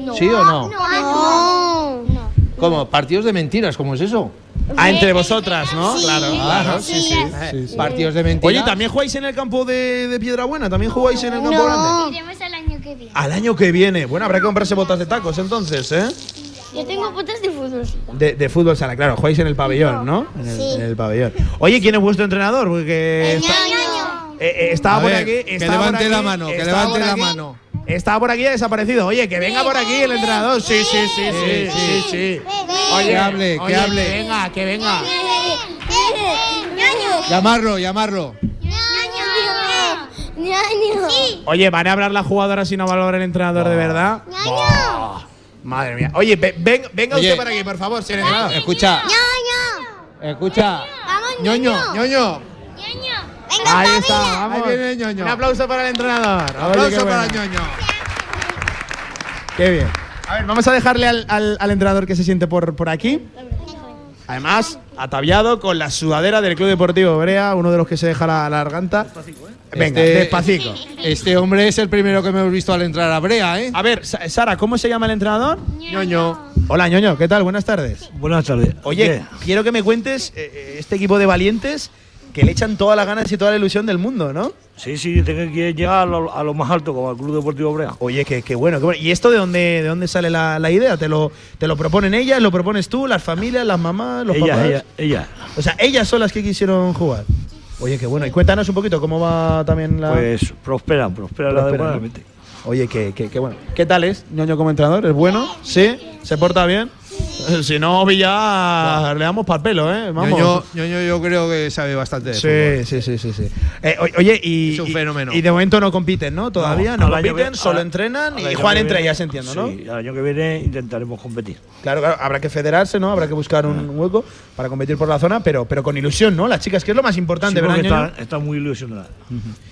No. ¿Sí o no? No. no. ¿Cómo? ¿Partidos de mentiras? ¿Cómo es eso? Ah, entre vosotras, ¿no? Sí, claro, claro, sí, sí. Sí, sí. Partidos de mentiras. Oye, ¿también jugáis en el campo de, de Piedrabuena? ¿También jugáis en el campo grande? Iremos al año que viene. Al año que viene. Bueno, habrá que comprarse botas de tacos entonces, ¿eh? Yo tengo botas de fútbol. De, de fútbol sala, claro, jugáis en el pabellón, ¿no? En el, Sí. en el pabellón. Oye, ¿quién es vuestro entrenador? Porque está- ñaño. eh, eh, estaba A por ver, aquí. que por levante aquí, la mano, que levante la aquí. mano. Estaba por aquí y ha desaparecido. Oye, que venga por aquí el entrenador. Sí, sí, sí, sí, sí, sí. Oye, Que hable, que oye, hable. Que venga, que venga. Llamarlo, llamarlo. Oye, ¿van a hablar las jugadoras y no va a hablar el entrenador de verdad? ñaño. Madre mía. Oye, ve- ven- venga Oye. usted por aquí, por favor, señor entrenador. Escucha, escucha. Vamos, ñoño, ñaño. ñoño. Venga, Ahí está, vamos. Ahí viene ñoño. Un aplauso para el entrenador. Aplauso para bueno. ñoño. Qué bien. A ver, vamos a dejarle al, al- al entrenador que se siente por, por aquí. Además, ataviado con la sudadera del Club Deportivo Brea, uno de los que se deja la, la garganta. Venga, Este- despacito. Este hombre es el primero que me hemos visto al entrar a Brea, ¿eh? A ver, Sa- Sara, ¿cómo se llama el entrenador? Ñoño. Hola, ñoño, ¿qué tal? Buenas tardes. Buenas tardes. Oye, quiero que me cuentes eh, eh, este equipo de valientes que le echan todas las ganas y toda la ilusión del mundo, ¿no? Sí, sí, tengo que llegar a lo, a lo más alto, como el Club Deportivo Brea. Oye, qué, qué bueno, qué bueno. ¿Y esto de dónde, de dónde sale la, la idea? ¿Te lo, ¿Te lo proponen ellas? ¿Lo propones tú? ¿Las familias? ¿Las mamás? ¿Los Ellas, papás? ellas, ellas. O sea, ellas son las que quisieron jugar. Oye, qué bueno. Y cuéntanos un poquito cómo va también la. Pues prosperan, prosperan Prosperan, adecuadamente. Oye, qué, qué, qué bueno. ¿Qué tal es, ñoño como entrenador? ¿Es bueno? ¿Sí? ¿Se porta bien? Eh, Si no, Villar, le damos para el pelo, ¿eh? Vamos. Ñoño, Ñoño yo creo que sabe bastante de fútbol. Sí, sí, sí, sí, sí. Eh, oye, y, Es un y- fenómeno. y de momento no compiten, ¿no? Todavía no, año compiten, que- solo entrenan y que entre ellas, entiendo, ¿no? Sí, el año que viene intentaremos competir. Claro, claro, habrá que federarse, ¿no? Habrá que buscar un hueco para competir por la zona, pero, pero con ilusión, ¿no? Las chicas, que es lo más importante, Sí, ¿verdad, porque ñoño? está, muy ilusionada.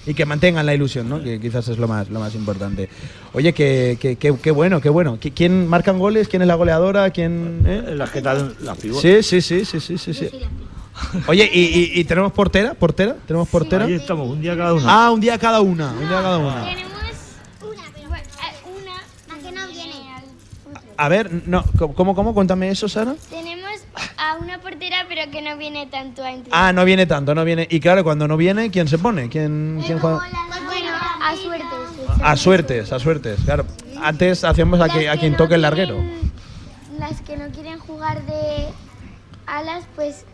Y que mantengan la ilusión, ¿no? Que quizás es lo más, lo más importante. Oye, qué que, que, qué bueno, qué bueno. ¿Qui- ¿Quién marcan goles? ¿Quién es la goleadora? ¿Quién, eh? Las que están las pivotes. Sí, sí, sí, sí, sí, sí, sí. Oye, ¿y, y- y tenemos portera? ¿Portera? ¿Tenemos portera? Ahí estamos, un día cada uno. Ah, un día cada una, un día cada una. Tenemos una, pero bueno, eh, una, la que no viene al futuro. A ver, no, ¿cómo, cómo? Cuéntame eso, Sara. Tenemos a una portera, pero que no viene tanto a entrenar. Ah, no viene tanto, no viene. Y claro, cuando no viene, ¿quién se pone? ¿Quién, quién juega? Pues bueno, a suerte. A suertes, a suertes, claro. Antes hacíamos a, que, a quien toque el larguero. Las que no quieren jugar de alas, pues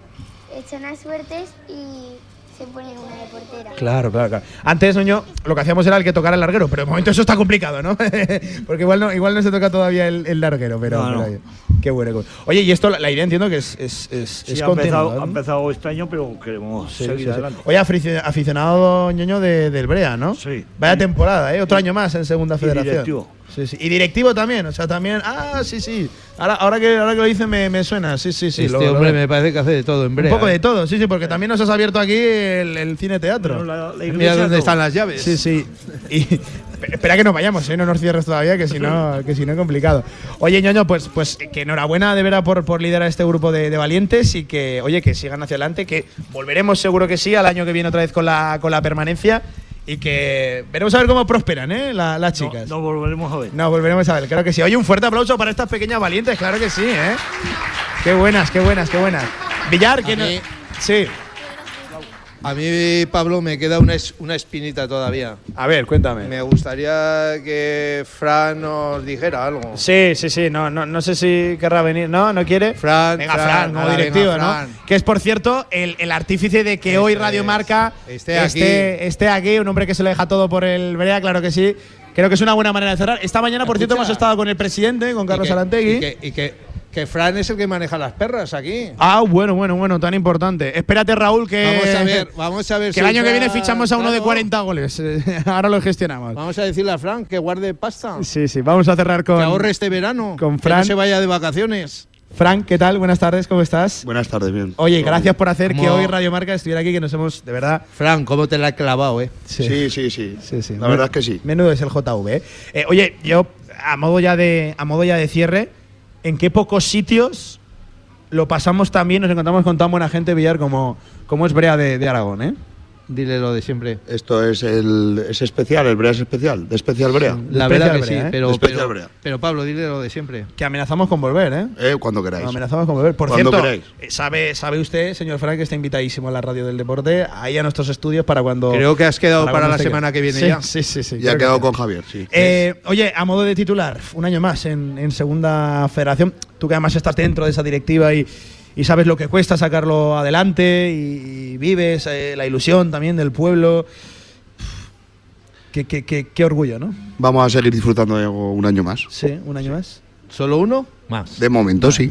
echan a suertes y se ponen una de portera. Claro, claro, claro. Antes, Noño, lo que hacíamos era el que tocara el larguero, pero de momento eso está complicado, ¿no? Porque igual no, igual no se toca todavía el, el larguero, pero, No, no. pero, qué bueno. Oye, y esto, la, idea entiendo que es, es, es, Sí, es ha, empezado, ¿no? ha empezado este año, pero queremos Sí, seguir sí, sí. adelante. Oye, afici- aficionado ñoño de, del Brea, ¿no? Sí. Vaya temporada, ¿eh? Otro año más en Segunda Y Federación. directivo. Sí, sí. Y directivo también, o sea, también. Ah, sí, sí. Ahora, ahora, que, ahora que lo dicen me, me suena, sí, sí, sí. este lo- hombre me parece que hace de todo en Brea. Un poco ¿eh? de todo, sí, sí, porque también nos has abierto aquí el, el cine teatro. Bueno, la- la Mira dónde no. están las llaves. Sí, sí. Y espera que no vayamos, ¿eh? No nos cierres todavía, que si no, que si no es complicado. Oye, ñoño, pues, pues que enhorabuena de veras por, por liderar este grupo de, de valientes y que, oye, que sigan hacia adelante, que volveremos seguro que sí al año que viene otra vez con la, con la permanencia y que veremos a ver cómo prosperan, ¿eh? La- las No, chicas. no volveremos a ver. No, volveremos a ver, claro que sí. Oye, un fuerte aplauso para estas pequeñas valientes, claro que sí, ¿eh? Qué buenas, qué buenas, qué buenas. Villar, que no. Sí. A mí, Pablo, me queda una, es- una espinita todavía. A ver, cuéntame. Me gustaría que Fran nos dijera algo. Sí, sí, sí, no, no, no sé si querrá venir. ¿No? ¿No quiere? Fran, venga, Fran, Fran, como directivo, venga, ¿no? Fran. Que es, por cierto, el, el artífice de que hoy Radio es. Marca Esté aquí. esté, aquí, un hombre que se lo deja todo por el Brea, claro que sí. Creo que es una buena manera de cerrar. Esta mañana, por cierto, hemos estado con el presidente, con Carlos y que, Arantegui. Y que, y que- que Fran es el que maneja las perras aquí. Ah, bueno, bueno, bueno, tan importante. Espérate, Raúl, que. Vamos a ver, vamos a ver Que el año que viene fichamos a uno de claro. 40 goles. Ahora lo gestionamos. Vamos a decirle a Fran que guarde pasta. Sí, sí, vamos a cerrar con. que ahorre este verano. con Que Fran. no se vaya de vacaciones. Frank, ¿qué tal? Buenas tardes, ¿cómo estás? Buenas tardes, bien. Oye, gracias por hacer que hoy Radio Marca estuviera aquí, que nos hemos, de verdad. Fran, ¿cómo te la he clavado, eh? Sí, sí, sí. Sí, sí. La verdad es que sí. Menudo es el JV. ¿eh? Eh, oye, yo, a modo, ya de, a modo ya de cierre, ¿en qué pocos sitios lo pasamos tan bien, nos encontramos con tan buena gente, Villar, como, como es Brea de, de Aragón, ¿eh? Dile lo de siempre. Esto es el es especial, el Brea es especial, de especial Brea. La Especial verdad que Brea, sí, ¿eh? pero, Especial pero, Brea. pero Pablo, dile lo de siempre. Que amenazamos con volver, ¿eh? Eh, cuando queráis. Amenazamos con volver. Por Cuando cierto, queráis. eh, sabe, sabe usted, señor Frank, que está invitadísimo a la radio del deporte, ahí a nuestros estudios para cuando. Creo que has quedado para la semana que viene Sí, ya. Sí, sí, sí. Ya que quedado con Javier, sí. Eh, oye, a modo de titular, un año más en, en Segunda Federación. Tú que además estás dentro de esa directiva y, y sabes lo que cuesta sacarlo adelante y, y vives eh, la ilusión también del pueblo. Qué, qué- qué- qué orgullo, ¿no? Vamos a seguir disfrutando de un año más. Sí, un año más. ¿Solo uno? Más. De momento, sí.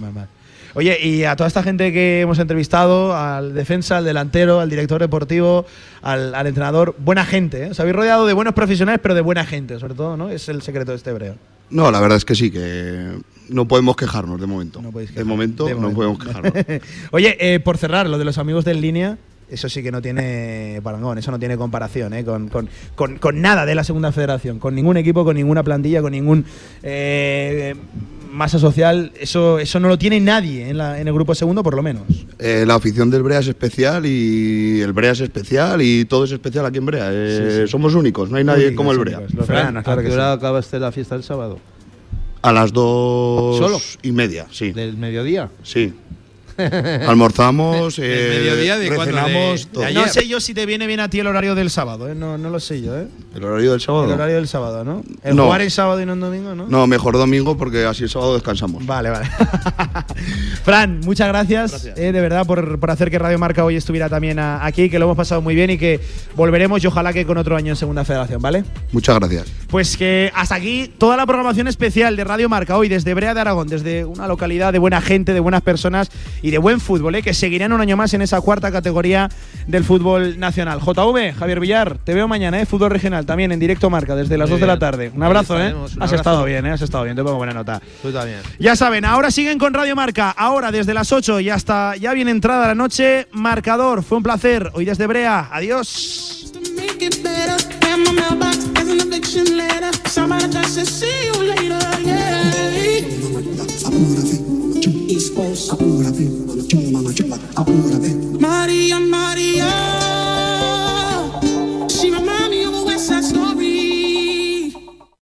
Oye, y a toda esta gente que hemos entrevistado, al defensa, al delantero, al director deportivo, al, al entrenador, buena gente, ¿eh? Os habéis rodeado de buenos profesionales, pero de buena gente, sobre todo, ¿no? Es el secreto de este breo. No, la verdad es que sí, que no podemos quejarnos de momento. No podéis de quejar. momento De no momento. podemos quejarnos. Oye, eh, por cerrar, lo de los amigos de en línea, eso sí que no tiene parangón, eso no tiene comparación ¿eh? con, con- con- con nada de la segunda federación, con ningún equipo, con ninguna plantilla, con ningún eh, masa social, eso, eso no lo tiene nadie en, la- en el grupo segundo, por lo menos. Eh, la afición del Brea es especial y el Brea es especial y todo es especial aquí en Brea. Eh, Somos únicos, no hay nadie Únicos, como el Brea. únicos. Los Fran, claro ¿A que qué hora sí. acabaste la fiesta el sábado? A las dos ¿Solo? y media, sí. ¿Del mediodía? Sí. Almorzamos, eh, mediodía de recenamos, De- No sé yo si te viene bien a ti el horario del sábado, ¿eh? no, no lo sé yo. ¿eh? ¿El horario del sábado? El horario del sábado, ¿no? El No. jugar en sábado y no en domingo, ¿no? No, mejor domingo porque así el sábado descansamos. Vale, vale. Fran, muchas gracias, eh, de verdad por, por hacer que Radio Marca hoy estuviera también a- aquí, que lo hemos pasado muy bien y que volveremos y ojalá que con otro año en Segunda Federación, ¿vale? Muchas gracias. Pues que hasta aquí toda la programación especial de Radio Marca hoy desde Brea de Aragón, desde una localidad de buena gente, de buenas personas y y de buen fútbol, ¿eh? que seguirán un año más en esa cuarta categoría del fútbol nacional. JV, Javier Villar, te veo mañana, ¿eh? fútbol regional también en directo marca desde las Muy 2 de la tarde. Un abrazo, ¿eh? Has estado bien. ¿eh? Has estado bien, te pongo buena nota. Tú también. Ya saben, ahora siguen con Radio Marca, ahora desde las 8 y hasta ya bien entrada la noche, marcador. Fue un placer, hoy desde Brea, adiós. Apura, vem, apura, apura, apura,